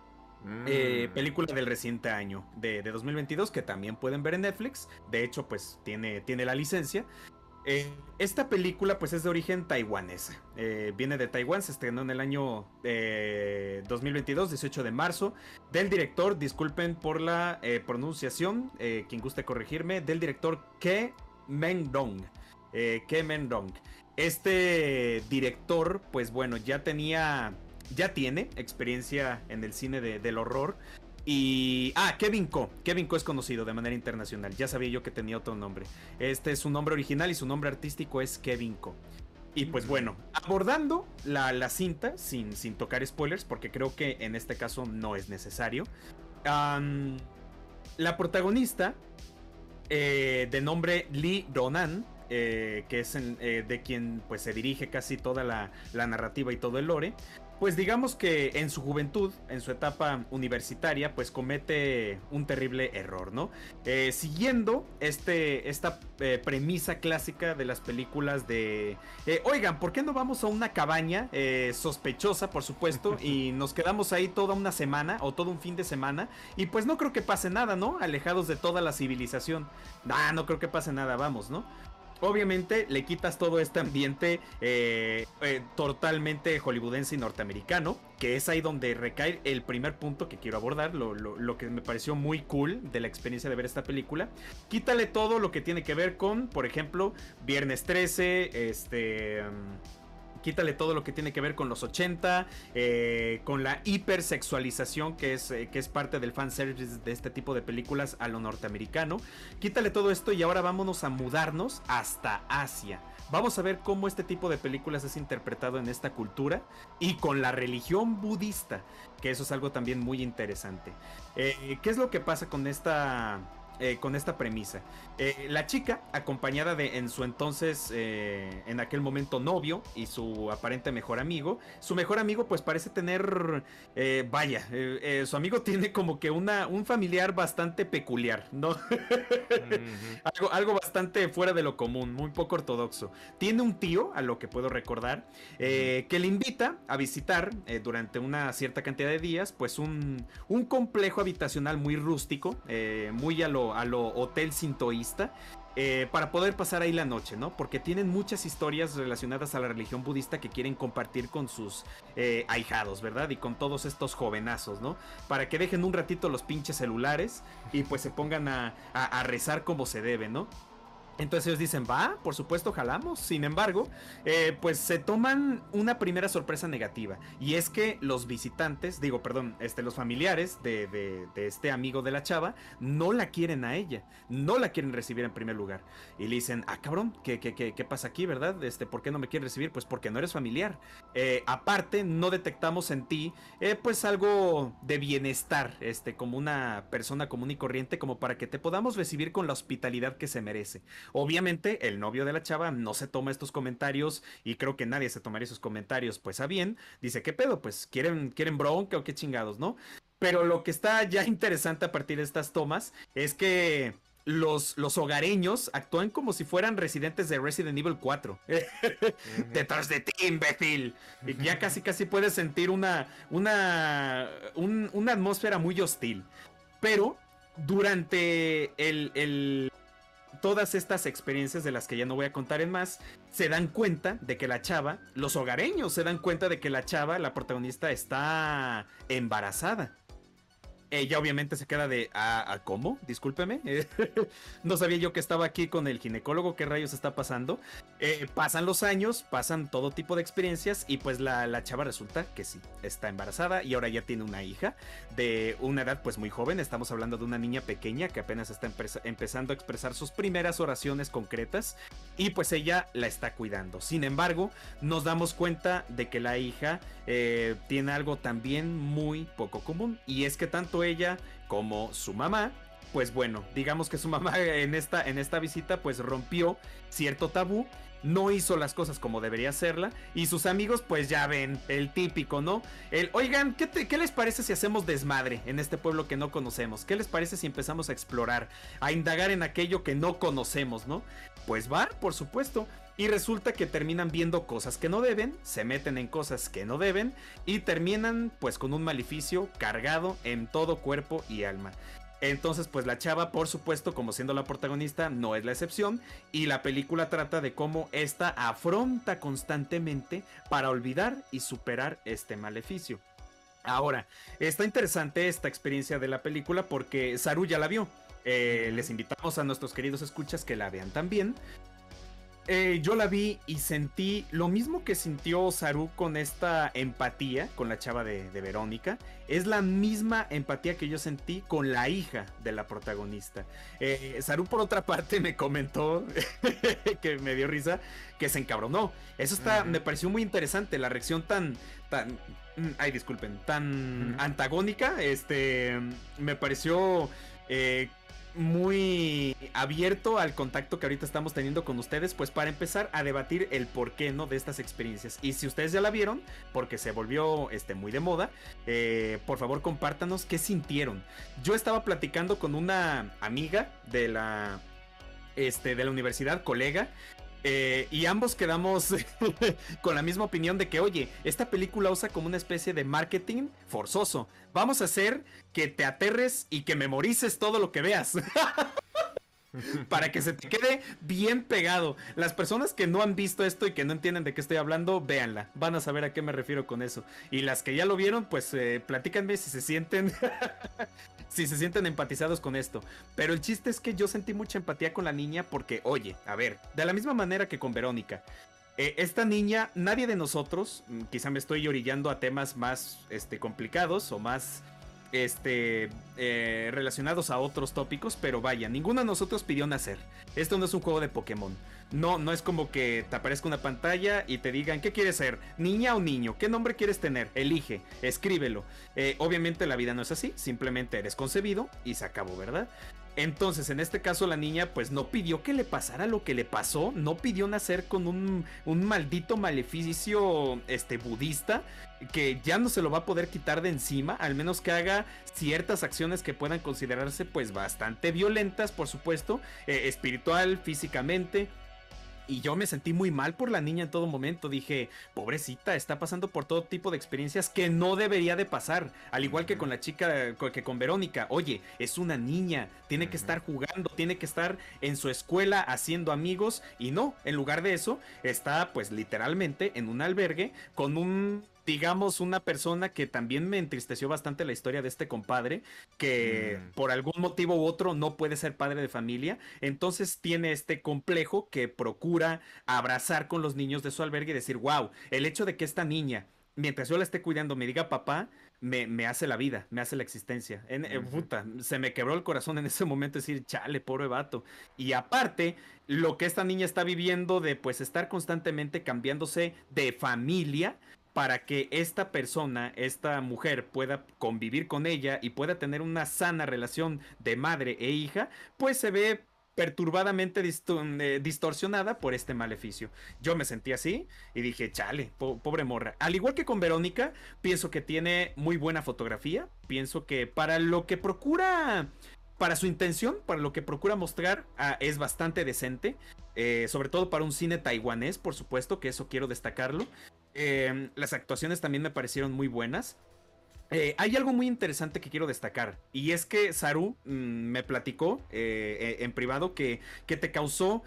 Eh, mm. película del reciente año, de, 2022, que también pueden ver en Netflix. De hecho, pues tiene, tiene la licencia. Eh, esta película pues es de origen taiwanesa. Eh, viene de Taiwán, se estrenó en el año 2022, 18 de marzo. Del director, disculpen por la pronunciación, quien guste corregirme, del director Ke Meng-dong. Ke Meng-dong. Este director, pues bueno, ya tenía, ya tiene experiencia en el cine del horror. Y. Ah, Kevin Co. Kevin Co es conocido de manera internacional. Ya sabía yo que tenía otro nombre. Este es su nombre original y su nombre artístico es Kevin Co. Y pues bueno, abordando la, cinta, sin, sin, tocar spoilers, porque creo que en este caso no es necesario. la protagonista, eh, de nombre Lee Ronan, eh, que es eh, de quien pues se dirige casi toda la, la narrativa y todo el lore, pues digamos que en su juventud, en su etapa universitaria, pues comete un terrible error, ¿no? Eh, siguiendo este, esta premisa clásica de las películas de, oigan, ¿por qué no vamos a una cabaña sospechosa, por supuesto, (laughs) y nos quedamos ahí toda una semana o todo un fin de semana? Y pues no creo que pase nada, ¿no? Alejados de toda la civilización. Ah, no creo que pase nada, vamos, ¿no? Obviamente le quitas todo este ambiente eh, eh, totalmente hollywoodense y norteamericano, que es ahí donde recae el primer punto que quiero abordar, lo, lo, que me pareció muy cool de la experiencia de ver esta película. Quítale todo lo que tiene que ver con, por ejemplo, Viernes 13, este quítale todo lo que tiene que ver con los 80, eh, con la hipersexualización que es, eh, que es parte del fanservice de este tipo de películas a lo norteamericano. Quítale todo esto y ahora vámonos a mudarnos hasta Asia. Vamos a ver cómo este tipo de películas es interpretado en esta cultura y con la religión budista, que eso es algo también muy interesante. Eh, ¿Qué es lo que pasa con esta eh, con esta premisa. Eh, la chica, acompañada de en su entonces, eh, en aquel momento novio y su aparente mejor amigo, su mejor amigo pues parece tener, vaya, su amigo (laughs) tiene como que una, un familiar bastante peculiar, ¿no? (laughs) algo, algo bastante fuera de lo común, muy poco ortodoxo. Tiene un tío, a lo que puedo recordar, que le invita a visitar durante una cierta cantidad de días, pues un, un complejo habitacional muy rústico, muy a lo a lo hotel sintoísta. Eh, para poder pasar ahí la noche, ¿no? Porque tienen muchas historias relacionadas a la religión budista que quieren compartir con sus eh, ahijados, ¿verdad? Y con todos estos jovenazos, ¿no? Para que dejen un ratito los pinches celulares y pues se pongan a, a rezar como se debe, ¿no? Entonces ellos dicen, va, por supuesto, jalamos. Sin embargo, eh, pues se toman una primera sorpresa negativa. Y es que los visitantes, digo, perdón, este, los familiares de, de, este amigo de la chava, no la quieren a ella. No la quieren recibir en primer lugar. Y le dicen, ah, cabrón, ¿qué, qué, qué, pasa aquí, verdad? Este, ¿Por qué no me quieren recibir? Pues porque no eres familiar. Eh, aparte, no detectamos en ti, eh, pues algo de bienestar, este, como una persona común y corriente, como para que te podamos recibir con la hospitalidad que se merece. Obviamente, el novio de la chava no se toma estos comentarios y creo que nadie se tomaría esos comentarios pues a bien. Dice, ¿qué pedo? Pues quieren, quieren bronca o qué chingados, ¿no? Pero lo que está ya interesante a partir de estas tomas es que los, los, hogareños actúan como si fueran residentes de Resident Evil 4. (laughs) Detrás de ti, imbécil. Y ya casi casi puedes sentir una, una, una atmósfera muy hostil. Pero durante el, todas estas experiencias de las que ya no voy a contar en más, se dan cuenta de que la chava, los hogareños se dan cuenta de que la chava, la protagonista, está embarazada. Ella obviamente se queda de, ¿a, ah, cómo? Discúlpeme. (laughs) no sabía yo que estaba aquí con el ginecólogo, ¿qué rayos está pasando? Eh, pasan los años, pasan todo tipo de experiencias y pues la, la, chava resulta que sí, está embarazada y ahora ya tiene una hija de una edad pues muy joven, estamos hablando de una niña pequeña que apenas está empezando a expresar sus primeras oraciones concretas y pues ella la está cuidando. Sin embargo, nos damos cuenta de que la hija eh, tiene algo también muy poco común y es que tanto ella como su mamá pues bueno, digamos que su mamá (laughs) en esta, en esta visita pues rompió cierto tabú, no hizo las cosas como debería hacerla y sus amigos pues ya ven, el típico, ¿no? El, oigan, ¿qué, ¿qué, les parece si hacemos desmadre en este pueblo que no conocemos? ¿Qué les parece si empezamos a explorar, a indagar en aquello que no conocemos, ¿no? Pues va, por supuesto. Y resulta que terminan viendo cosas que no deben, se meten en cosas que no deben y terminan pues con un maleficio cargado en todo cuerpo y alma. Entonces, pues la chava, por supuesto, como siendo la protagonista, no es la excepción. Y la película trata de cómo esta afronta constantemente para olvidar y superar este maleficio. Ahora, está interesante esta experiencia de la película porque Saru ya la vio. Eh, les invitamos a nuestros queridos escuchas que la vean también. eh, yo la vi y sentí lo mismo que sintió Saru con esta empatía con la chava de, Verónica. Es la misma empatía que yo sentí con la hija de la protagonista. Eh, Saru, por otra parte, me comentó (laughs) que me dio risa que se encabronó. Eso está, me pareció muy interesante, la reacción tan, tan, mm, ay, disculpen, tan antagónica. Este, me pareció eh, muy abierto al contacto que ahorita estamos teniendo con ustedes, pues para empezar a debatir el por qué no de estas experiencias. Y si ustedes ya la vieron, porque se volvió este, muy de moda, eh, por favor compártanos qué sintieron. Yo estaba platicando con una amiga de la, este, de la universidad, colega, eh, y ambos quedamos (laughs) con la misma opinión de que, oye, esta película usa como una especie de marketing forzoso. Vamos a hacer que te aterres y que memorices todo lo que veas. (laughs) para que se te quede bien pegado. Las personas que no han visto esto y que no entienden de qué estoy hablando, véanla. Van a saber a qué me refiero con eso. Y las que ya lo vieron, pues eh, platícanme si se sienten. (laughs) si se sienten empatizados con esto. Pero el chiste es que yo sentí mucha empatía con la niña porque, oye, a ver, de la misma manera que con Verónica. Eh, esta niña, nadie de nosotros, mm, quizá me estoy orillando a temas más este, complicados o más este, eh, relacionados a otros tópicos, pero vaya, ninguno de nosotros pidió nacer. Esto no es un juego de Pokémon. No, no es como que te aparezca una pantalla y te digan, ¿qué quieres ser? ¿Niña o niño? ¿Qué nombre quieres tener? Elige, escríbelo. Eh, obviamente la vida no es así, simplemente eres concebido y se acabó, ¿verdad? Entonces, en este caso, la niña, pues no pidió que le pasara lo que le pasó, no pidió nacer con un, un maldito maleficio este, budista que ya no se lo va a poder quitar de encima, al menos que haga ciertas acciones que puedan considerarse, pues bastante violentas, por supuesto, eh, espiritual, físicamente, y yo me sentí muy mal por la niña en todo momento. Dije, pobrecita, está pasando por todo tipo de experiencias que no debería de pasar. Al igual que con la chica, que con Verónica. Oye, es una niña, tiene que estar jugando, tiene que estar en su escuela haciendo amigos. Y no, en lugar de eso, está pues literalmente en un albergue con un digamos, una persona que también me entristeció bastante la historia de este compadre, que mm. por algún motivo u otro no puede ser padre de familia, entonces tiene este complejo que procura abrazar con los niños de su albergue y decir, wow, el hecho de que esta niña, mientras yo la esté cuidando, me diga papá, me, me, hace la vida, me hace la existencia. En, eh, puta, se me quebró el corazón en ese momento decir, chale, pobre vato. Y aparte, lo que esta niña está viviendo de pues estar constantemente cambiándose de familia, para que esta persona, esta mujer pueda convivir con ella y pueda tener una sana relación de madre e hija, pues se ve perturbadamente eh, distorsionada por este maleficio. Yo me sentí así y dije, chale, pobre morra. Al igual que con Verónica, pienso que tiene muy buena fotografía, pienso que para lo que procura para su intención, para lo que procura mostrar, ah, es bastante decente. Eh, sobre todo para un cine taiwanés, por supuesto, que eso quiero destacarlo. Em, las actuaciones también me parecieron muy buenas. Eh, hay algo muy interesante que quiero destacar y es que Saru mm, me platicó eh, en privado que, que te causó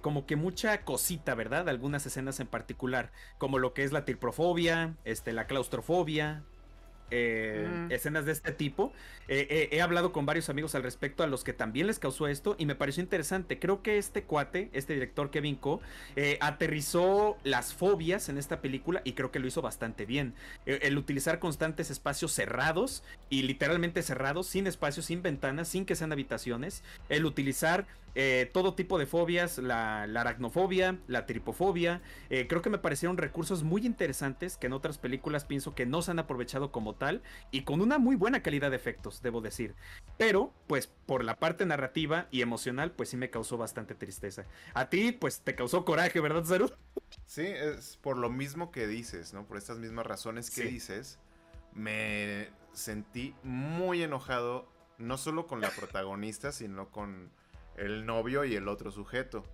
como que mucha cosita, ¿verdad? Algunas escenas en particular, como lo que es la tirprofobia, este, la claustrofobia, eh, escenas de este tipo. Eh, eh, he hablado con varios amigos al respecto a los que también les causó esto y me pareció interesante. Creo que este cuate, este director Kevin Co, aterrizó las fobias en esta película y creo que lo hizo bastante bien. el utilizar constantes espacios cerrados y literalmente cerrados, sin espacios, sin ventanas, sin que sean habitaciones. El utilizar todo tipo de fobias, la, aracnofobia, la tripofobia. Creo que me parecieron recursos muy interesantes que en otras películas pienso que no se han aprovechado como tal y con una muy buena calidad de efectos, debo decir. Pero, pues, por la parte narrativa y emocional, pues sí me causó bastante tristeza. A ti, pues, te causó coraje, ¿verdad, Saru? Sí, es por lo mismo que dices, ¿no? Por estas mismas razones que dices, me sentí muy enojado, no solo con la (laughs) protagonista, sino con el novio y el otro sujeto.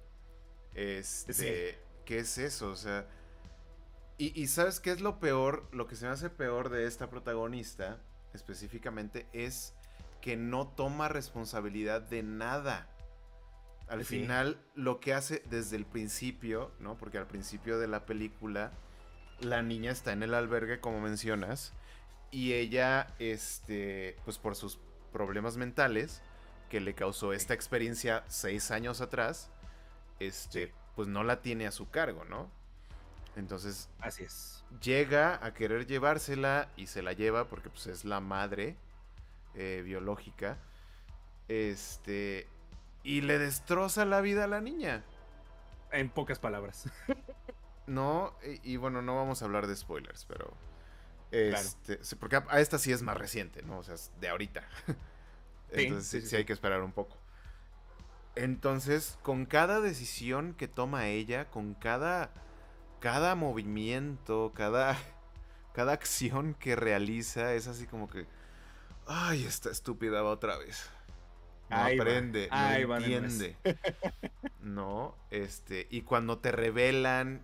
Este, ¿qué es eso? O sea, y, y, ¿sabes qué es lo peor? Lo que se me hace peor de esta protagonista, específicamente, es que no toma responsabilidad de nada. Al final, lo que hace desde el principio, ¿no? Porque al principio de la película, la niña está en el albergue, como mencionas, y ella, este, pues por sus problemas mentales, que le causó esta experiencia seis años atrás, este, pues no la tiene a su cargo, ¿no? Entonces, así es. Llega a querer llevársela y se la lleva porque pues es la madre eh, biológica. Este, y le destroza la vida a la niña. En pocas palabras. (laughs) no, y, bueno, no vamos a hablar de spoilers, pero. Este, Porque a, esta sí es más reciente, ¿no? O sea, es de ahorita. (laughs) Entonces sí, hay que esperar un poco. Entonces, con cada decisión que toma ella, con cada, cada movimiento, cada, (laughs) cada acción que realiza, es así como que, ay, esta estúpida va otra vez. No aprende, no entiende. (laughs) no, este, y cuando te revelan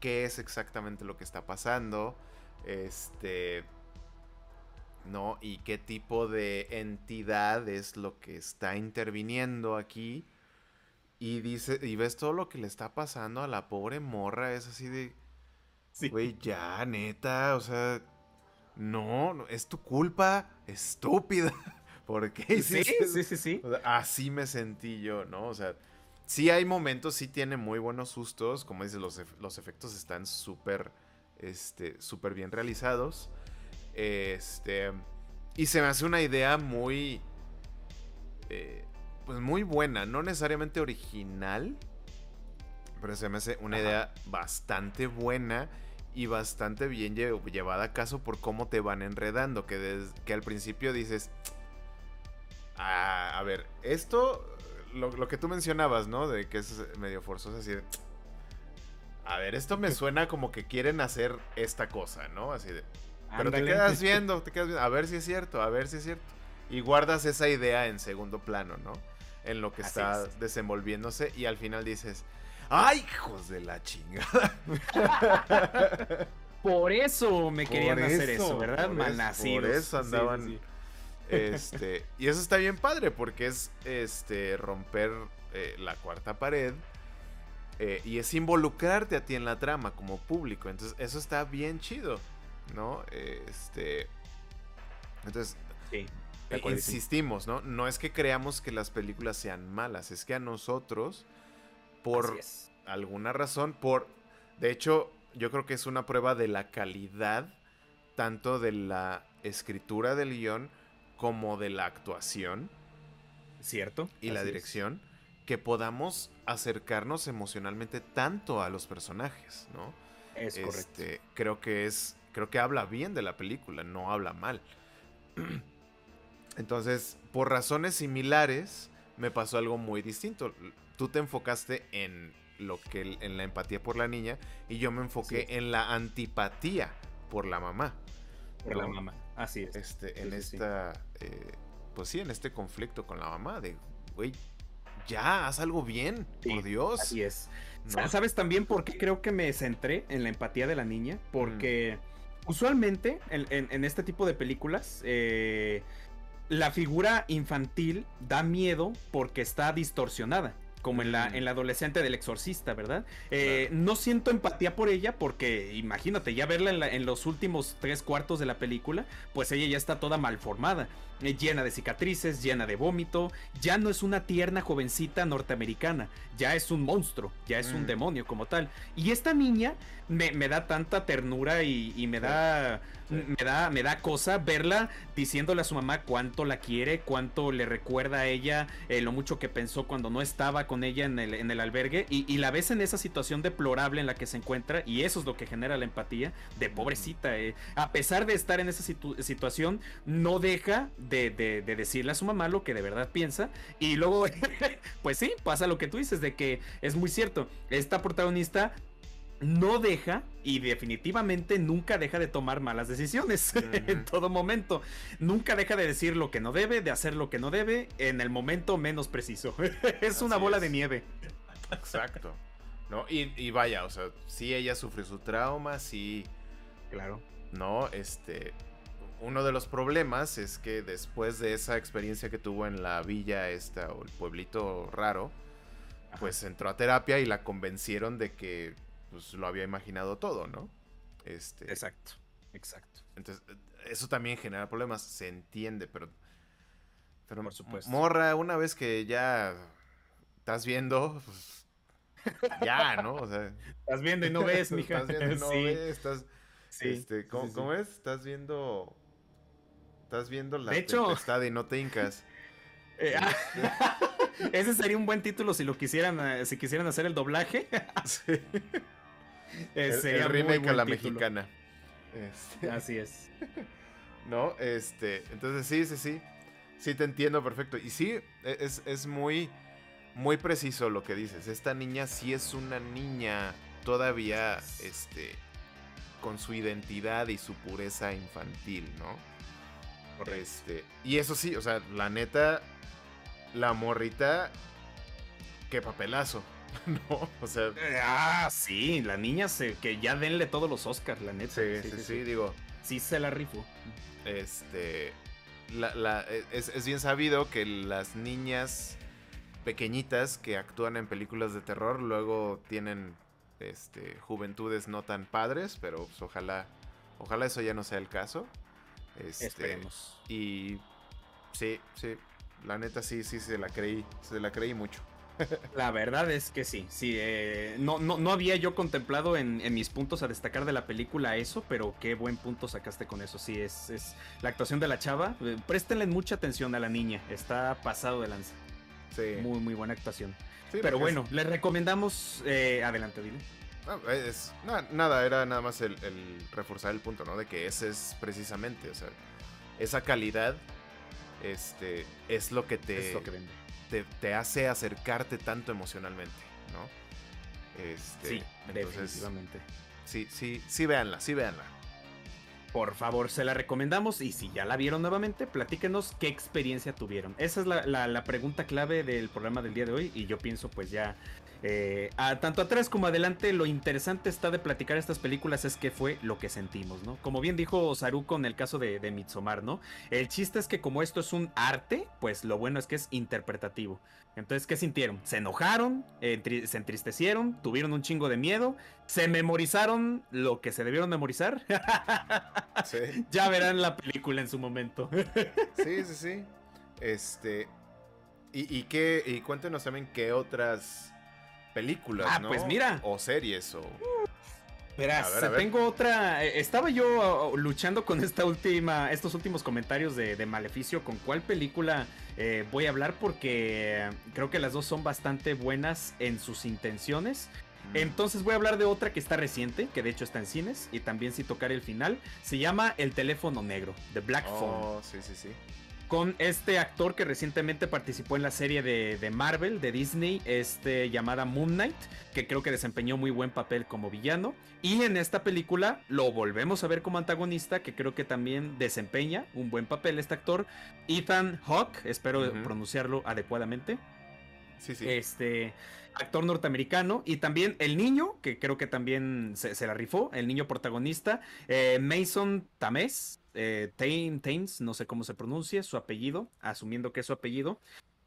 qué es exactamente lo que está pasando, este, ¿no? Y qué tipo de entidad es lo que está interviniendo aquí. Y dice, y ves todo lo que le está pasando a la pobre morra, es así de. Güey, ya, neta, o sea. No, es tu culpa, estúpida. (laughs) ¿Por qué Sí, sí, sí, sí. así me sentí yo, ¿no? O sea, sí hay momentos, sí tiene muy buenos sustos. Como dices, los, los efectos están súper, este, súper bien realizados. Este. Y se me hace una idea muy. Eh, pues muy buena. No necesariamente original. Pero se me hace una idea bastante buena. Y bastante bien llevada a caso por cómo te van enredando. Que, que al principio dices. Ah, a ver, esto. Lo, que tú mencionabas, ¿no? De que es medio forzoso. Así de. A ver, esto me suena como que quieren hacer esta cosa, ¿no? Así de. Pero te quedas (laughs) viendo, te quedas viendo, a ver si es cierto, a ver si es cierto. Y guardas esa idea en segundo plano, ¿no? En lo que está desenvolviéndose y al final dices, ¡ay, hijos de la chingada! (laughs) Por eso me querían hacer eso, ¿verdad? Malnacidos. Por eso andaban... Este, (laughs) y eso está bien padre porque es este romper eh, la cuarta pared eh, y es involucrarte a ti en la trama como público. Entonces, eso está bien chido. ¿no? Este. Entonces. Eh, insistimos, ¿no? No es que creamos que las películas sean malas, es que a nosotros, por alguna razón, por. De hecho, yo creo que es una prueba de la calidad, tanto de la escritura del guion como de la actuación. Cierto. Y la dirección. Que podamos acercarnos emocionalmente tanto a los personajes, ¿no? Es correcto. Este, creo que es creo que habla bien de la película, no habla mal. Entonces, por razones similares, me pasó algo muy distinto. Tú te enfocaste en lo que en la empatía por la niña y yo me enfoqué en la antipatía por la mamá. Por la mamá, así es. Este, en esta, eh, pues sí, en este conflicto con la mamá de, güey, ya, haz algo bien, por Dios. Así es. ¿Sabes también por qué creo que me centré en la empatía de la niña? Porque... Usualmente, en, este tipo de películas, eh, la figura infantil da miedo porque está distorsionada como en la, en la adolescente del exorcista, ¿verdad? Eh, no siento empatía por ella porque, imagínate, ya verla en, los últimos tres cuartos de la película, pues ella ya está toda malformada, llena de cicatrices, llena de vómito, ya no es una tierna jovencita norteamericana, ya es un monstruo, ya es un mm. demonio como tal. Y esta niña me, da tanta ternura y, me da me da, me da cosa verla diciéndole a su mamá cuánto la quiere, cuánto le recuerda a ella, eh, lo mucho que pensó cuando no estaba con ella en el, en el albergue. Y, la ves en esa situación deplorable en la que se encuentra, y eso es lo que genera la empatía de pobrecita. Eh. A pesar de estar en esa situación, no deja de, de, decirle a su mamá lo que de verdad piensa. Y luego, (laughs) pues sí, pasa lo que tú dices, de que es muy cierto. Esta protagonista no deja y definitivamente nunca deja de tomar malas decisiones (laughs) en todo momento. Nunca deja de decir lo que no debe, de hacer lo que no debe en el momento menos preciso. (laughs) es una bola de nieve. Exacto. ¿No? Y, vaya, o sea, si ella sufre su trauma, sí. Claro. No, este. Uno de los problemas es que después de esa experiencia que tuvo en la villa esta o el pueblito raro, pues entró a terapia y la convencieron de que pues lo había imaginado todo, ¿no? Este, exacto, exacto. Entonces, eso también genera problemas, se entiende, pero... Pero Por supuesto. Morra, una vez que ya estás viendo, pues, ya, ¿no? O sea. Estás viendo y no (laughs) ves, mija. Estás viendo y no ves, estás. este, ¿cómo, es? Estás viendo. Estás viendo la de hecho, y no te hincas. (laughs) Eh, ah, (laughs) ese sería un buen título si lo quisieran, eh, si quisieran hacer el doblaje. (laughs) sí. Eh, sería el remake a la mexicana. Este, Así es. No, este, entonces sí, sí, sí. Sí, te entiendo perfecto. Y sí, e, es, es muy, muy preciso lo que dices. Esta niña sí es una niña todavía, este, con su identidad y su pureza infantil, ¿no? Este, y eso sí, o sea, la neta, la morrita, qué papelazo. (laughs) no, o sea. Eh, ah, sí, la niña se, que ya denle todos los Oscars, la neta. Sí, sí, sí, digo. Sí se la rifo. Este. La, e, es, bien sabido que las niñas pequeñitas que actúan en películas de terror luego tienen este, juventudes no tan padres, pero pues, ojalá, ojalá eso ya no sea el caso. Este, Esperemos. Y sí, sí, la neta sí, sí, se la creí, se la creí mucho. (laughs) La verdad es que sí, sí. Eh, no, no, no, había yo contemplado en, mis puntos a destacar de la película eso, pero qué buen punto sacaste con eso. Sí, es, es la actuación de la chava. Eh, préstenle mucha atención a la niña, está pasado de lanza. Sí. Muy, muy buena actuación. pero bueno, les recomendamos. Eh, adelante, dile. Es, nada, era nada más el, reforzar el punto, ¿no? De que ese es precisamente, o sea, esa calidad este, es lo que te, es lo que vende. te, hace acercarte tanto emocionalmente, ¿no? Este, sí, definitivamente. Sí, sí, sí, véanla, sí, véanla. Por favor, se la recomendamos y si ya la vieron nuevamente, platíquenos qué experiencia tuvieron. Esa es la, la pregunta clave del programa del día de hoy y yo pienso pues ya eh, tanto atrás como adelante, lo interesante está de platicar estas películas es que fue lo que sentimos, ¿no? Como bien dijo Saruko en el caso de, de Midsommar, ¿no? El chiste es que como esto es un arte, pues lo bueno es que es interpretativo. Entonces, ¿qué sintieron? Se enojaron, se entristecieron, tuvieron un chingo de miedo, se memorizaron lo que se debieron memorizar. (laughs) Ya verán la película en su momento. (laughs) sí, sí, sí. Este. ¿Y, y qué? Y cuéntenos también qué otras películas, ah, pues mira. O series o... Verás, tengo otra. Eh, estaba yo uh, luchando con (laughs) esta última, estos últimos comentarios de, Maleficio. ¿Con cuál película eh, voy a hablar? Porque creo que las dos son bastante buenas en sus intenciones. Mm. Entonces voy a hablar de otra que está reciente, que de hecho está en cines, y también si tocar el final. Se llama El teléfono negro, The Black Phone. Oh, sí, sí, sí con este actor que recientemente participó en la serie de, Marvel, de Disney, este, llamada Moon Knight, que creo que desempeñó muy buen papel como villano. Y en esta película lo volvemos a ver como antagonista, que creo que también desempeña un buen papel este actor, Ethan Hawke, espero pronunciarlo adecuadamente. Sí, sí. Este actor norteamericano y también el niño, que creo que también se, la rifó, el niño protagonista, eh, Mason Tamés, eh, no sé cómo se pronuncia, su apellido, asumiendo que es su apellido.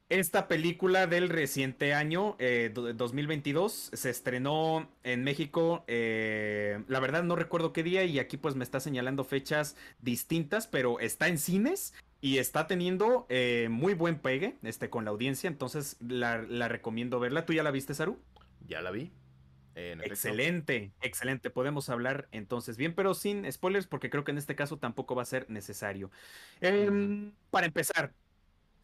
Esta película del reciente año, 2022, eh, se estrenó en México, eh, la verdad no recuerdo qué día y aquí pues me está señalando fechas distintas, pero está en cines y está teniendo eh, muy buen pegue este, con la audiencia, entonces la recomiendo verla. ¿Tú ya la viste, Saru? Ya la vi excelente, excelente. Podemos hablar entonces bien, pero sin spoilers, porque creo que en este caso tampoco va a ser necesario. Em, para empezar,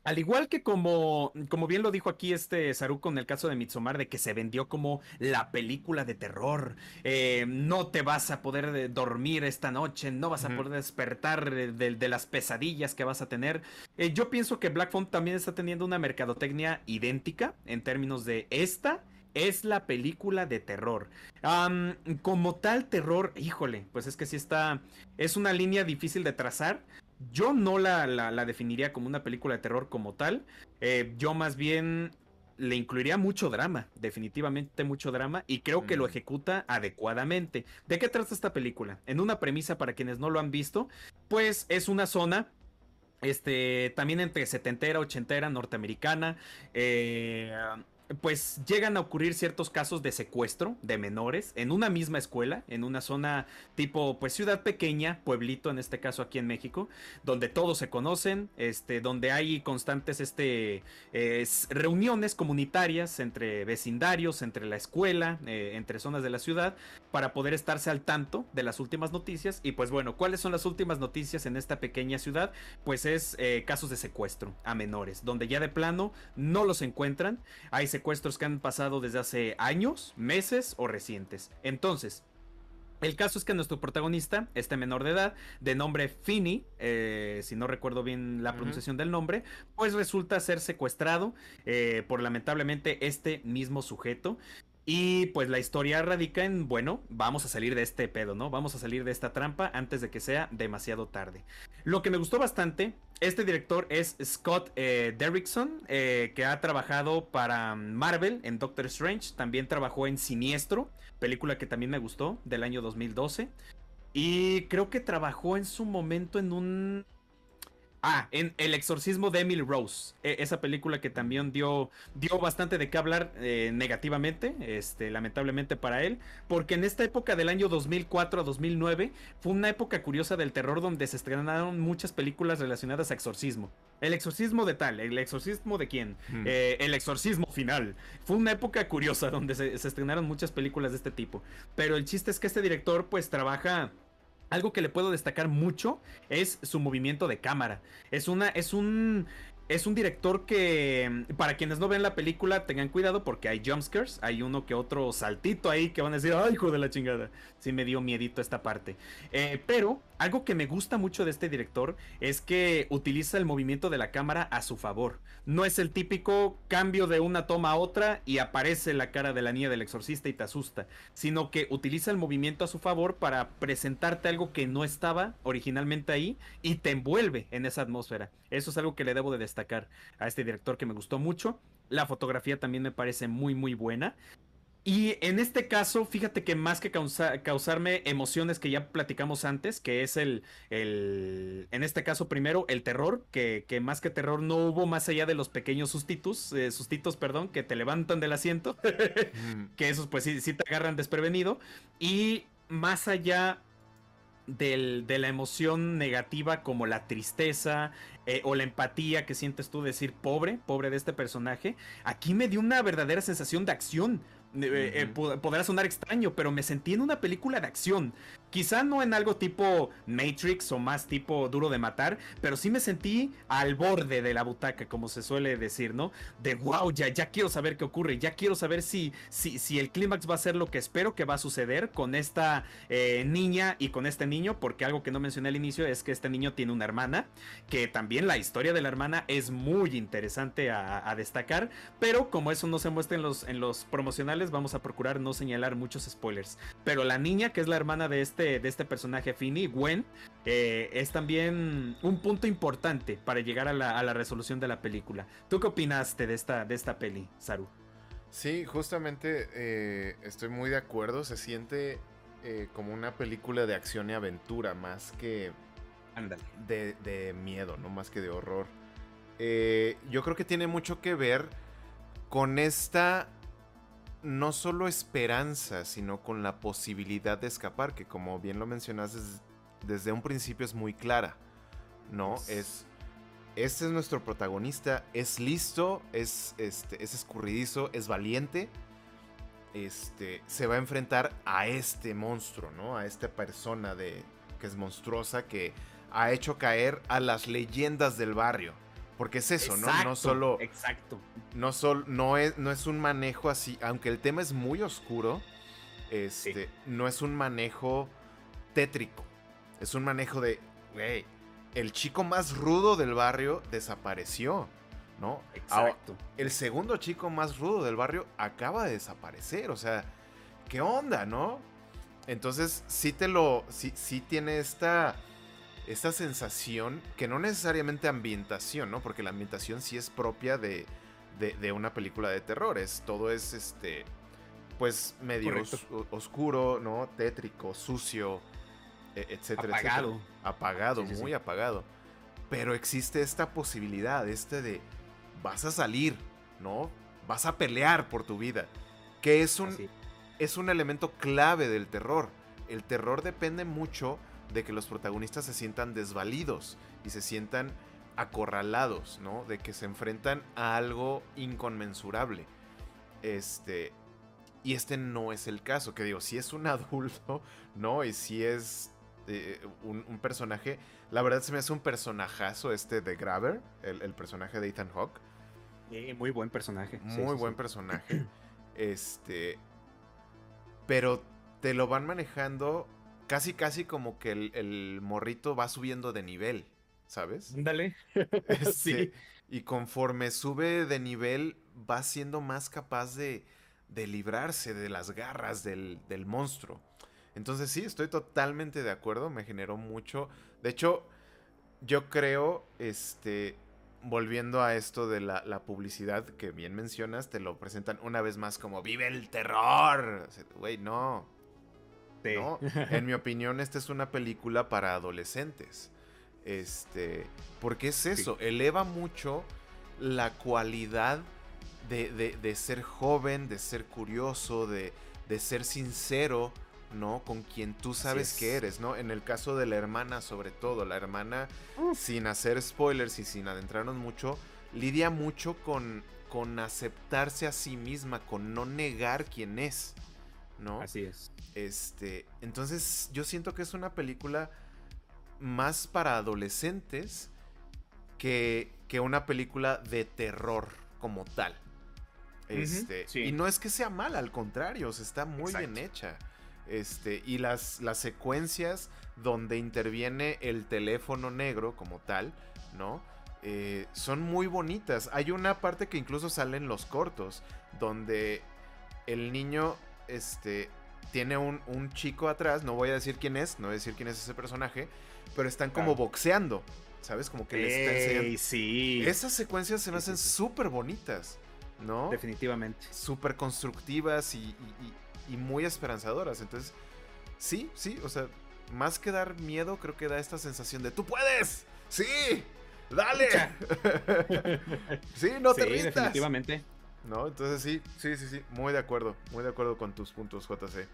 al igual que como, como bien lo dijo aquí este Saruko en el caso de Mitsumar, de que se vendió como la película de terror, eh, no te vas a poder eh, dormir esta noche, no vas a poder despertar de, las pesadillas que vas a tener. Eh, yo pienso que Black Phone también está teniendo una mercadotecnia idéntica en términos de esta es la película de terror. como tal terror, híjole, pues es que sí está, es una línea difícil de trazar. Yo no la, la, definiría como una película de terror como tal. Eh, yo más bien le incluiría mucho drama, definitivamente mucho drama, y creo que lo mm. ejecuta adecuadamente. ¿De qué trata esta película? En una premisa para quienes no lo han visto, pues es una zona este, también entre setentera, ochentera, norteamericana. Eh, pues llegan a ocurrir ciertos casos de secuestro de menores en una misma escuela, en una zona tipo pues ciudad pequeña, pueblito en este caso aquí en México, donde todos se conocen, este, donde hay constantes este, reuniones comunitarias entre vecindarios, entre la escuela, eh, entre zonas de la ciudad, para poder estarse al tanto de las últimas noticias. Y pues bueno, ¿cuáles son las últimas noticias en esta pequeña ciudad? Pues es eh, casos de secuestro a menores, donde ya de plano no los encuentran. Hay secuestros que han pasado desde hace años, meses o recientes. Entonces, el caso es que nuestro protagonista, este menor de edad, de nombre Finney, eh, si no recuerdo bien la pronunciación del nombre, pues resulta ser secuestrado eh, por lamentablemente este mismo sujeto. Y pues la historia radica en, bueno, vamos a salir de este pedo, ¿no? Vamos a salir de esta trampa antes de que sea demasiado tarde. Lo que me gustó bastante, este director es Scott eh, Derrickson, eh, que ha trabajado para Marvel en Doctor Strange, también trabajó en Siniestro, película que también me gustó, del año 2012. Y creo que trabajó en su momento en un Ah, en El exorcismo de Emily Rose. E, esa película que también dio, dio bastante de qué hablar eh, negativamente, este, lamentablemente para él. Porque en esta época del año 2004 a 2009 fue una época curiosa del terror donde se estrenaron muchas películas relacionadas a exorcismo. El exorcismo de tal, el exorcismo de quién, hmm. eh, el exorcismo final. Fue una época curiosa donde se, se estrenaron muchas películas de este tipo. Pero el chiste es que este director pues trabaja algo que le puedo destacar mucho es su movimiento de cámara. Es una, es un, es un director que, para quienes no ven la película, tengan cuidado porque hay jumpscares. Hay uno que otro saltito ahí que van a decir, ay, hijo de la chingada. Sí me dio miedito esta parte. Eh, pero algo que me gusta mucho de este director es que utiliza el movimiento de la cámara a su favor. No es el típico cambio de una toma a otra y aparece la cara de la niña del exorcista y te asusta, sino que utiliza el movimiento a su favor para presentarte algo que no estaba originalmente ahí y te envuelve en esa atmósfera. Eso es algo que le debo de destacar a este director que me gustó mucho. La fotografía también me parece muy muy buena. Y en este caso, fíjate que más que causarme emociones que ya platicamos antes, que es el, el en este caso primero, el terror, que, que, más que terror no hubo más allá de los pequeños sustitos, eh, sustitos, perdón, que te levantan del asiento, (laughs) que esos pues sí, sí, te agarran desprevenido. Y más allá del, de la emoción negativa como la tristeza eh, o la empatía que sientes tú decir pobre, pobre de este personaje, aquí me dio una verdadera sensación de acción eh, eh, podrá sonar extraño, pero me sentí en una película de acción. Quizá no en algo tipo Matrix o más tipo duro de matar, pero sí me sentí al borde de la butaca, como se suele decir, ¿no? De wow, ya, ya quiero saber qué ocurre, ya quiero saber si, si, si el clímax va a ser lo que espero que va a suceder con esta eh, niña y con este niño, porque algo que no mencioné al inicio es que este niño tiene una hermana, que también la historia de la hermana es muy interesante a, destacar, pero como eso no se muestra en los, en los promocionales, vamos a procurar no señalar muchos spoilers. Pero la niña, que es la hermana de este este, de este personaje Finny, Gwen, eh, es también un punto importante para llegar a la, resolución de la película. ¿Tú qué opinaste de esta, de esta peli, Saru? Sí, justamente eh, estoy muy de acuerdo. Se siente eh, como una película de acción y aventura, más que de, de, miedo, no más que de horror. yo creo que tiene mucho que ver con esta no solo esperanza, sino con la posibilidad de escapar, que como bien lo mencionas desde un principio es muy clara, ¿no? Es, este es nuestro protagonista, es listo, es, este, es escurridizo, es valiente, este, se va a enfrentar a este monstruo, ¿no? A esta persona de, que es monstruosa, que ha hecho caer a las leyendas del barrio. Porque es eso, ¿no? No solo. Exacto. No, solo, no, es, no es un manejo así. Aunque el tema es muy oscuro. Este. No es un manejo tétrico. Es un manejo de. Güey. El chico más rudo del barrio desapareció. ¿No? Exacto. el segundo chico más rudo del barrio acaba de desaparecer. O sea. ¿Qué onda, no? Entonces, sí te lo. Sí, sí tiene esta esta sensación que no necesariamente ambientación, ¿no? Porque la ambientación sí es propia de, de, una película de terror. Es, todo es este. Pues medio oscuro, ¿no? Tétrico, sucio, e, etcétera, apagado. Apagado, muy apagado. Pero existe esta posibilidad, este de. Vas a salir, ¿no? vas a pelear por tu vida. Que es un, es un elemento clave del terror. El terror depende mucho de que los protagonistas se sientan desvalidos y se sientan acorralados, ¿no? De que se enfrentan a algo inconmensurable. Este. Y este no es el caso. Que digo, si es un (laughs) adulto, ¿no? Y si es eh, un, personaje. La verdad se me hace un personajazo este de Graver, el, personaje de Ethan Hawke. muy buen personaje. Muy buen personaje. (clears throat) Este. Pero te lo van manejando casi, casi como que el, morrito va subiendo de nivel, ¿sabes? Dale. Este, (laughs) (laughs) sí. Y conforme sube de nivel, va siendo más capaz de, de librarse de las garras del, del monstruo. Entonces sí, estoy totalmente de acuerdo, me generó mucho. De hecho, yo creo, este, volviendo a esto de la, publicidad que bien mencionas, te lo presentan una vez más como vive el terror. Güey, no. No. En mi opinión, esta es una película para adolescentes. Este, porque es eso, eleva mucho la cualidad de, de, ser joven, de ser curioso, de, de ser sincero ¿no? Con quien tú sabes que eres, ¿no? En el caso de la hermana, sobre todo, la hermana, sin hacer spoilers y sin adentrarnos mucho, lidia mucho con, con aceptarse a sí misma, con no negar quién es, ¿no? Así es. Este, entonces yo siento que es una película más para adolescentes que, que una película de terror como tal. Este, Y no es que sea mala, al contrario, está muy bien hecha. Este, y las, las secuencias donde interviene el teléfono negro como tal, ¿no? Eh, son muy bonitas. Hay una parte que incluso sale en los cortos, donde el niño este, tiene un, chico atrás, no voy a decir quién es, no voy a decir quién es ese personaje, pero están como boxeando, ¿sabes? Como que les está enseñando. Sí. Esas secuencias se me hacen súper bonitas, ¿no? Definitivamente. Súper constructivas y, y muy esperanzadoras. Entonces, sí, sí, o sea, más que dar miedo, creo que da esta sensación de tú puedes, sí, dale. (laughs) sí, no te sí, definitivamente. No, entonces sí, sí, sí, sí, muy de acuerdo, muy de acuerdo con tus puntos, JC.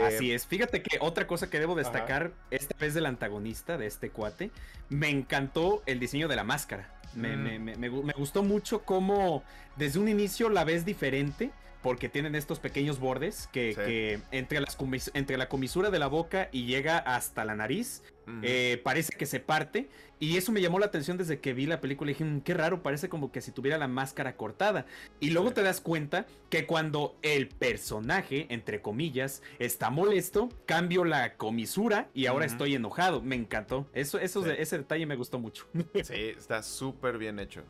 Así eh, es. Fíjate que otra cosa que debo destacar esta vez del antagonista de este cuate, me encantó el diseño de la máscara. Me, mm. me, me, gustó mucho cómo desde un inicio la ves diferente porque tienen estos pequeños bordes que, entre, las entre la comisura de la boca y llega hasta la nariz, eh, parece que se parte. Y eso me llamó la atención desde que vi la película y dije, mm, qué raro, parece como que si tuviera la máscara cortada. Y luego te das cuenta que cuando el personaje, entre comillas, está molesto, cambio la comisura y ahora estoy enojado. Me encantó. Eso, eso ese detalle me gustó mucho. (laughs) Sí, está súper bien hecho.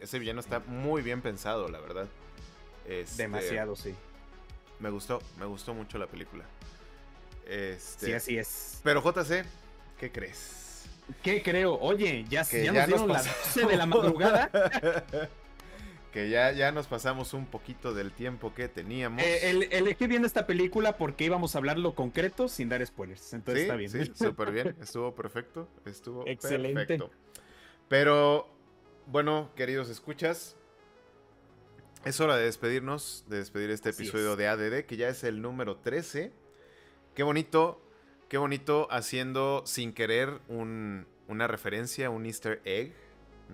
ese villano está muy bien pensado, la verdad. Este, Demasiado, sí. Me gustó, me gustó mucho la película. Este, sí, así es. Pero JC, ¿qué crees? ¿Qué creo? Oye, ya, ya, nos dieron las 12 de la madrugada. (laughs) que ya, ya nos pasamos un poquito del tiempo que teníamos. Eh, elegí bien esta película porque íbamos a hablar lo concreto sin dar spoilers. Entonces está bien. Sí, súper bien. Estuvo perfecto. Estuvo Excelente. perfecto. Pero, bueno, queridos escuchas, es hora de despedirnos, de despedir este episodio de ADD, que ya es el número 13. Qué bonito, qué bonito haciendo sin querer una referencia, un easter egg,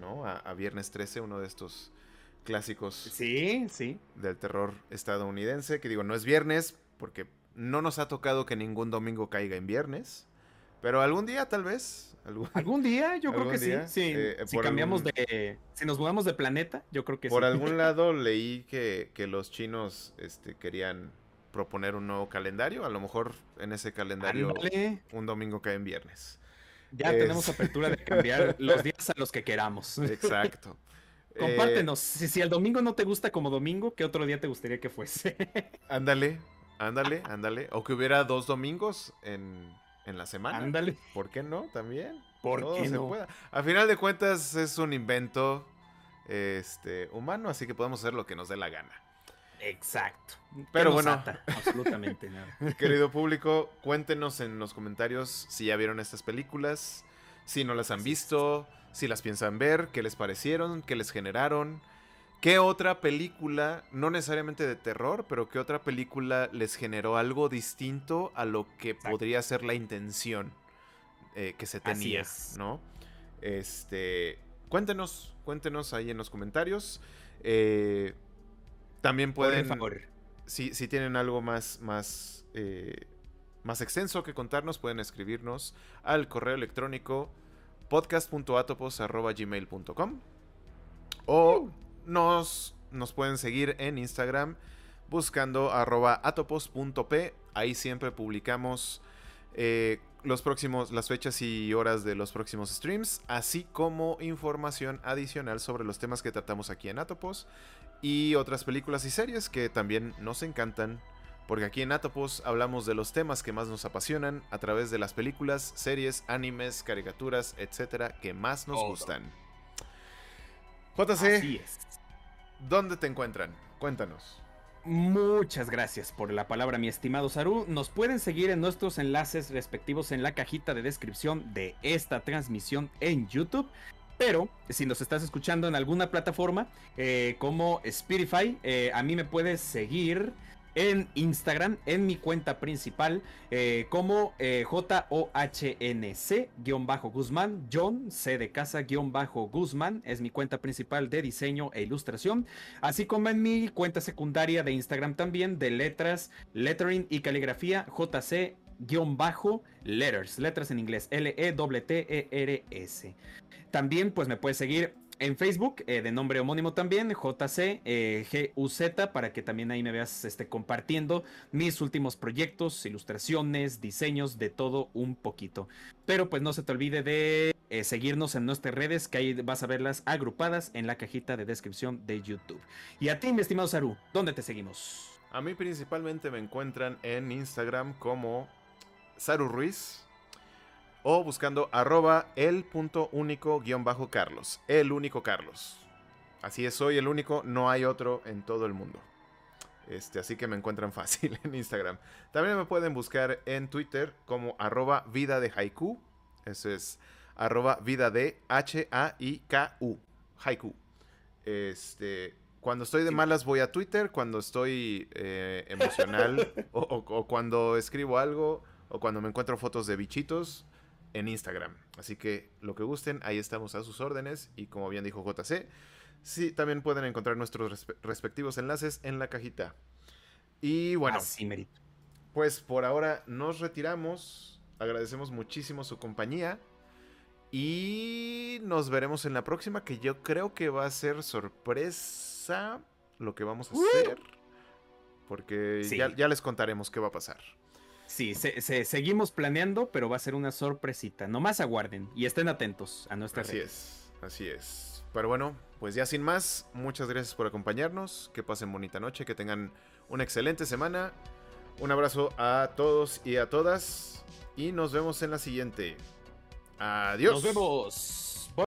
¿no? A, Viernes 13, uno de estos clásicos. Sí, sí. Del terror estadounidense, que digo, no es viernes, porque no nos ha tocado que ningún domingo caiga en viernes. Pero algún día, tal vez, ¿Algún, (laughs) día? Yo creo que sí. Eh, si cambiamos de. Si nos mudamos de planeta, yo creo que por sí. Por algún (laughs) lado leí que, los chinos este, querían proponer un nuevo calendario. A lo mejor en ese calendario un domingo cae en viernes. Ya tenemos apertura de cambiar (laughs) los días a los que queramos. Exacto. Compártenos. si, si el domingo no te gusta como domingo, ¿qué otro día te gustaría que fuese? ándale, ándale, ándale. O que hubiera dos domingos en en la semana. Ándale. ¿Por qué no? También. ¿Por qué no? A final de cuentas es un invento este, humano, así que podemos hacer lo que nos dé la gana. Exacto. Pero bueno, absolutamente nada. (laughs) Querido público, cuéntenos en los comentarios si ya vieron estas películas, si no las han visto, si las piensan ver, qué les parecieron, qué les generaron, ¿Qué otra película, no necesariamente de terror, pero qué otra película les generó algo distinto a lo que podría ser la intención eh, que se tenía, ¿no? Este, cuéntenos, cuéntenos ahí en los comentarios. Eh, también pueden, favor. Si, si, tienen algo más, más, eh, más extenso que contarnos, pueden escribirnos al correo electrónico podcast.atopos.gmail.com o nos, nos pueden seguir en Instagram buscando arroba atopos.p. Ahí siempre publicamos eh, los próximos, las fechas y horas de los próximos streams, así como información adicional sobre los temas que tratamos aquí en Atopos y otras películas y series que también nos encantan. Porque aquí en Atopos hablamos de los temas que más nos apasionan a través de las películas, series, animes, caricaturas, etcétera, que más nos gustan. JC, ¿dónde te encuentran? Cuéntanos. Muchas gracias por la palabra, mi estimado Saru. Nos pueden seguir en nuestros enlaces respectivos en la cajita de descripción de esta transmisión en YouTube. Pero si nos estás escuchando en alguna plataforma eh, como Spotify, eh, a mí me puedes seguir en Instagram, en mi cuenta principal, eh, como eh, J-O-H-N-C-Guzmán, John C de casa-Guzmán, es mi cuenta principal de diseño e ilustración, así como en mi cuenta secundaria de Instagram también, de letras, lettering y caligrafía, JC letters, letras en inglés, L-E-T-T-E-R-S. También pues me puedes seguir en Facebook, eh, de nombre homónimo también, JC eh, GUZ, para que también ahí me veas este, compartiendo mis últimos proyectos, ilustraciones, diseños, de todo un poquito. Pero pues no se te olvide de eh, seguirnos en nuestras redes, que ahí vas a verlas agrupadas en la cajita de descripción de YouTube. Y a ti, mi estimado Saru, ¿dónde te seguimos? A mí principalmente me encuentran en Instagram como Saru Ruiz o buscando arroba el punto único guion bajo Carlos. El único Carlos. Así es, soy el único, no hay otro en todo el mundo. Este, así que me encuentran (laughs) fácil en Instagram. También me pueden buscar en Twitter como arroba vida de haiku. Eso es arroba vida de H-A-I-K-U. Haiku. Este, cuando estoy de malas voy a Twitter, cuando estoy eh, emocional (laughs) o, cuando escribo algo o cuando me encuentro fotos de bichitos, en Instagram. Así que lo que gusten, ahí estamos a sus órdenes. Y como bien dijo JC, sí, también pueden encontrar nuestros respectivos enlaces en la cajita. Y bueno, pues por ahora nos retiramos. Agradecemos muchísimo su compañía. Y nos veremos en la próxima, que yo creo que va a ser sorpresa lo que vamos a hacer. Porque ya les contaremos qué va a pasar. Sí, se, seguimos planeando, pero va a ser una sorpresita. Nomás aguarden y estén atentos a nuestra Así es, así es. Pero bueno, pues ya sin más, muchas gracias por acompañarnos. Que pasen bonita noche, que tengan una excelente semana. Un abrazo a todos y a todas. Y nos vemos en la siguiente. Adiós. Nos vemos.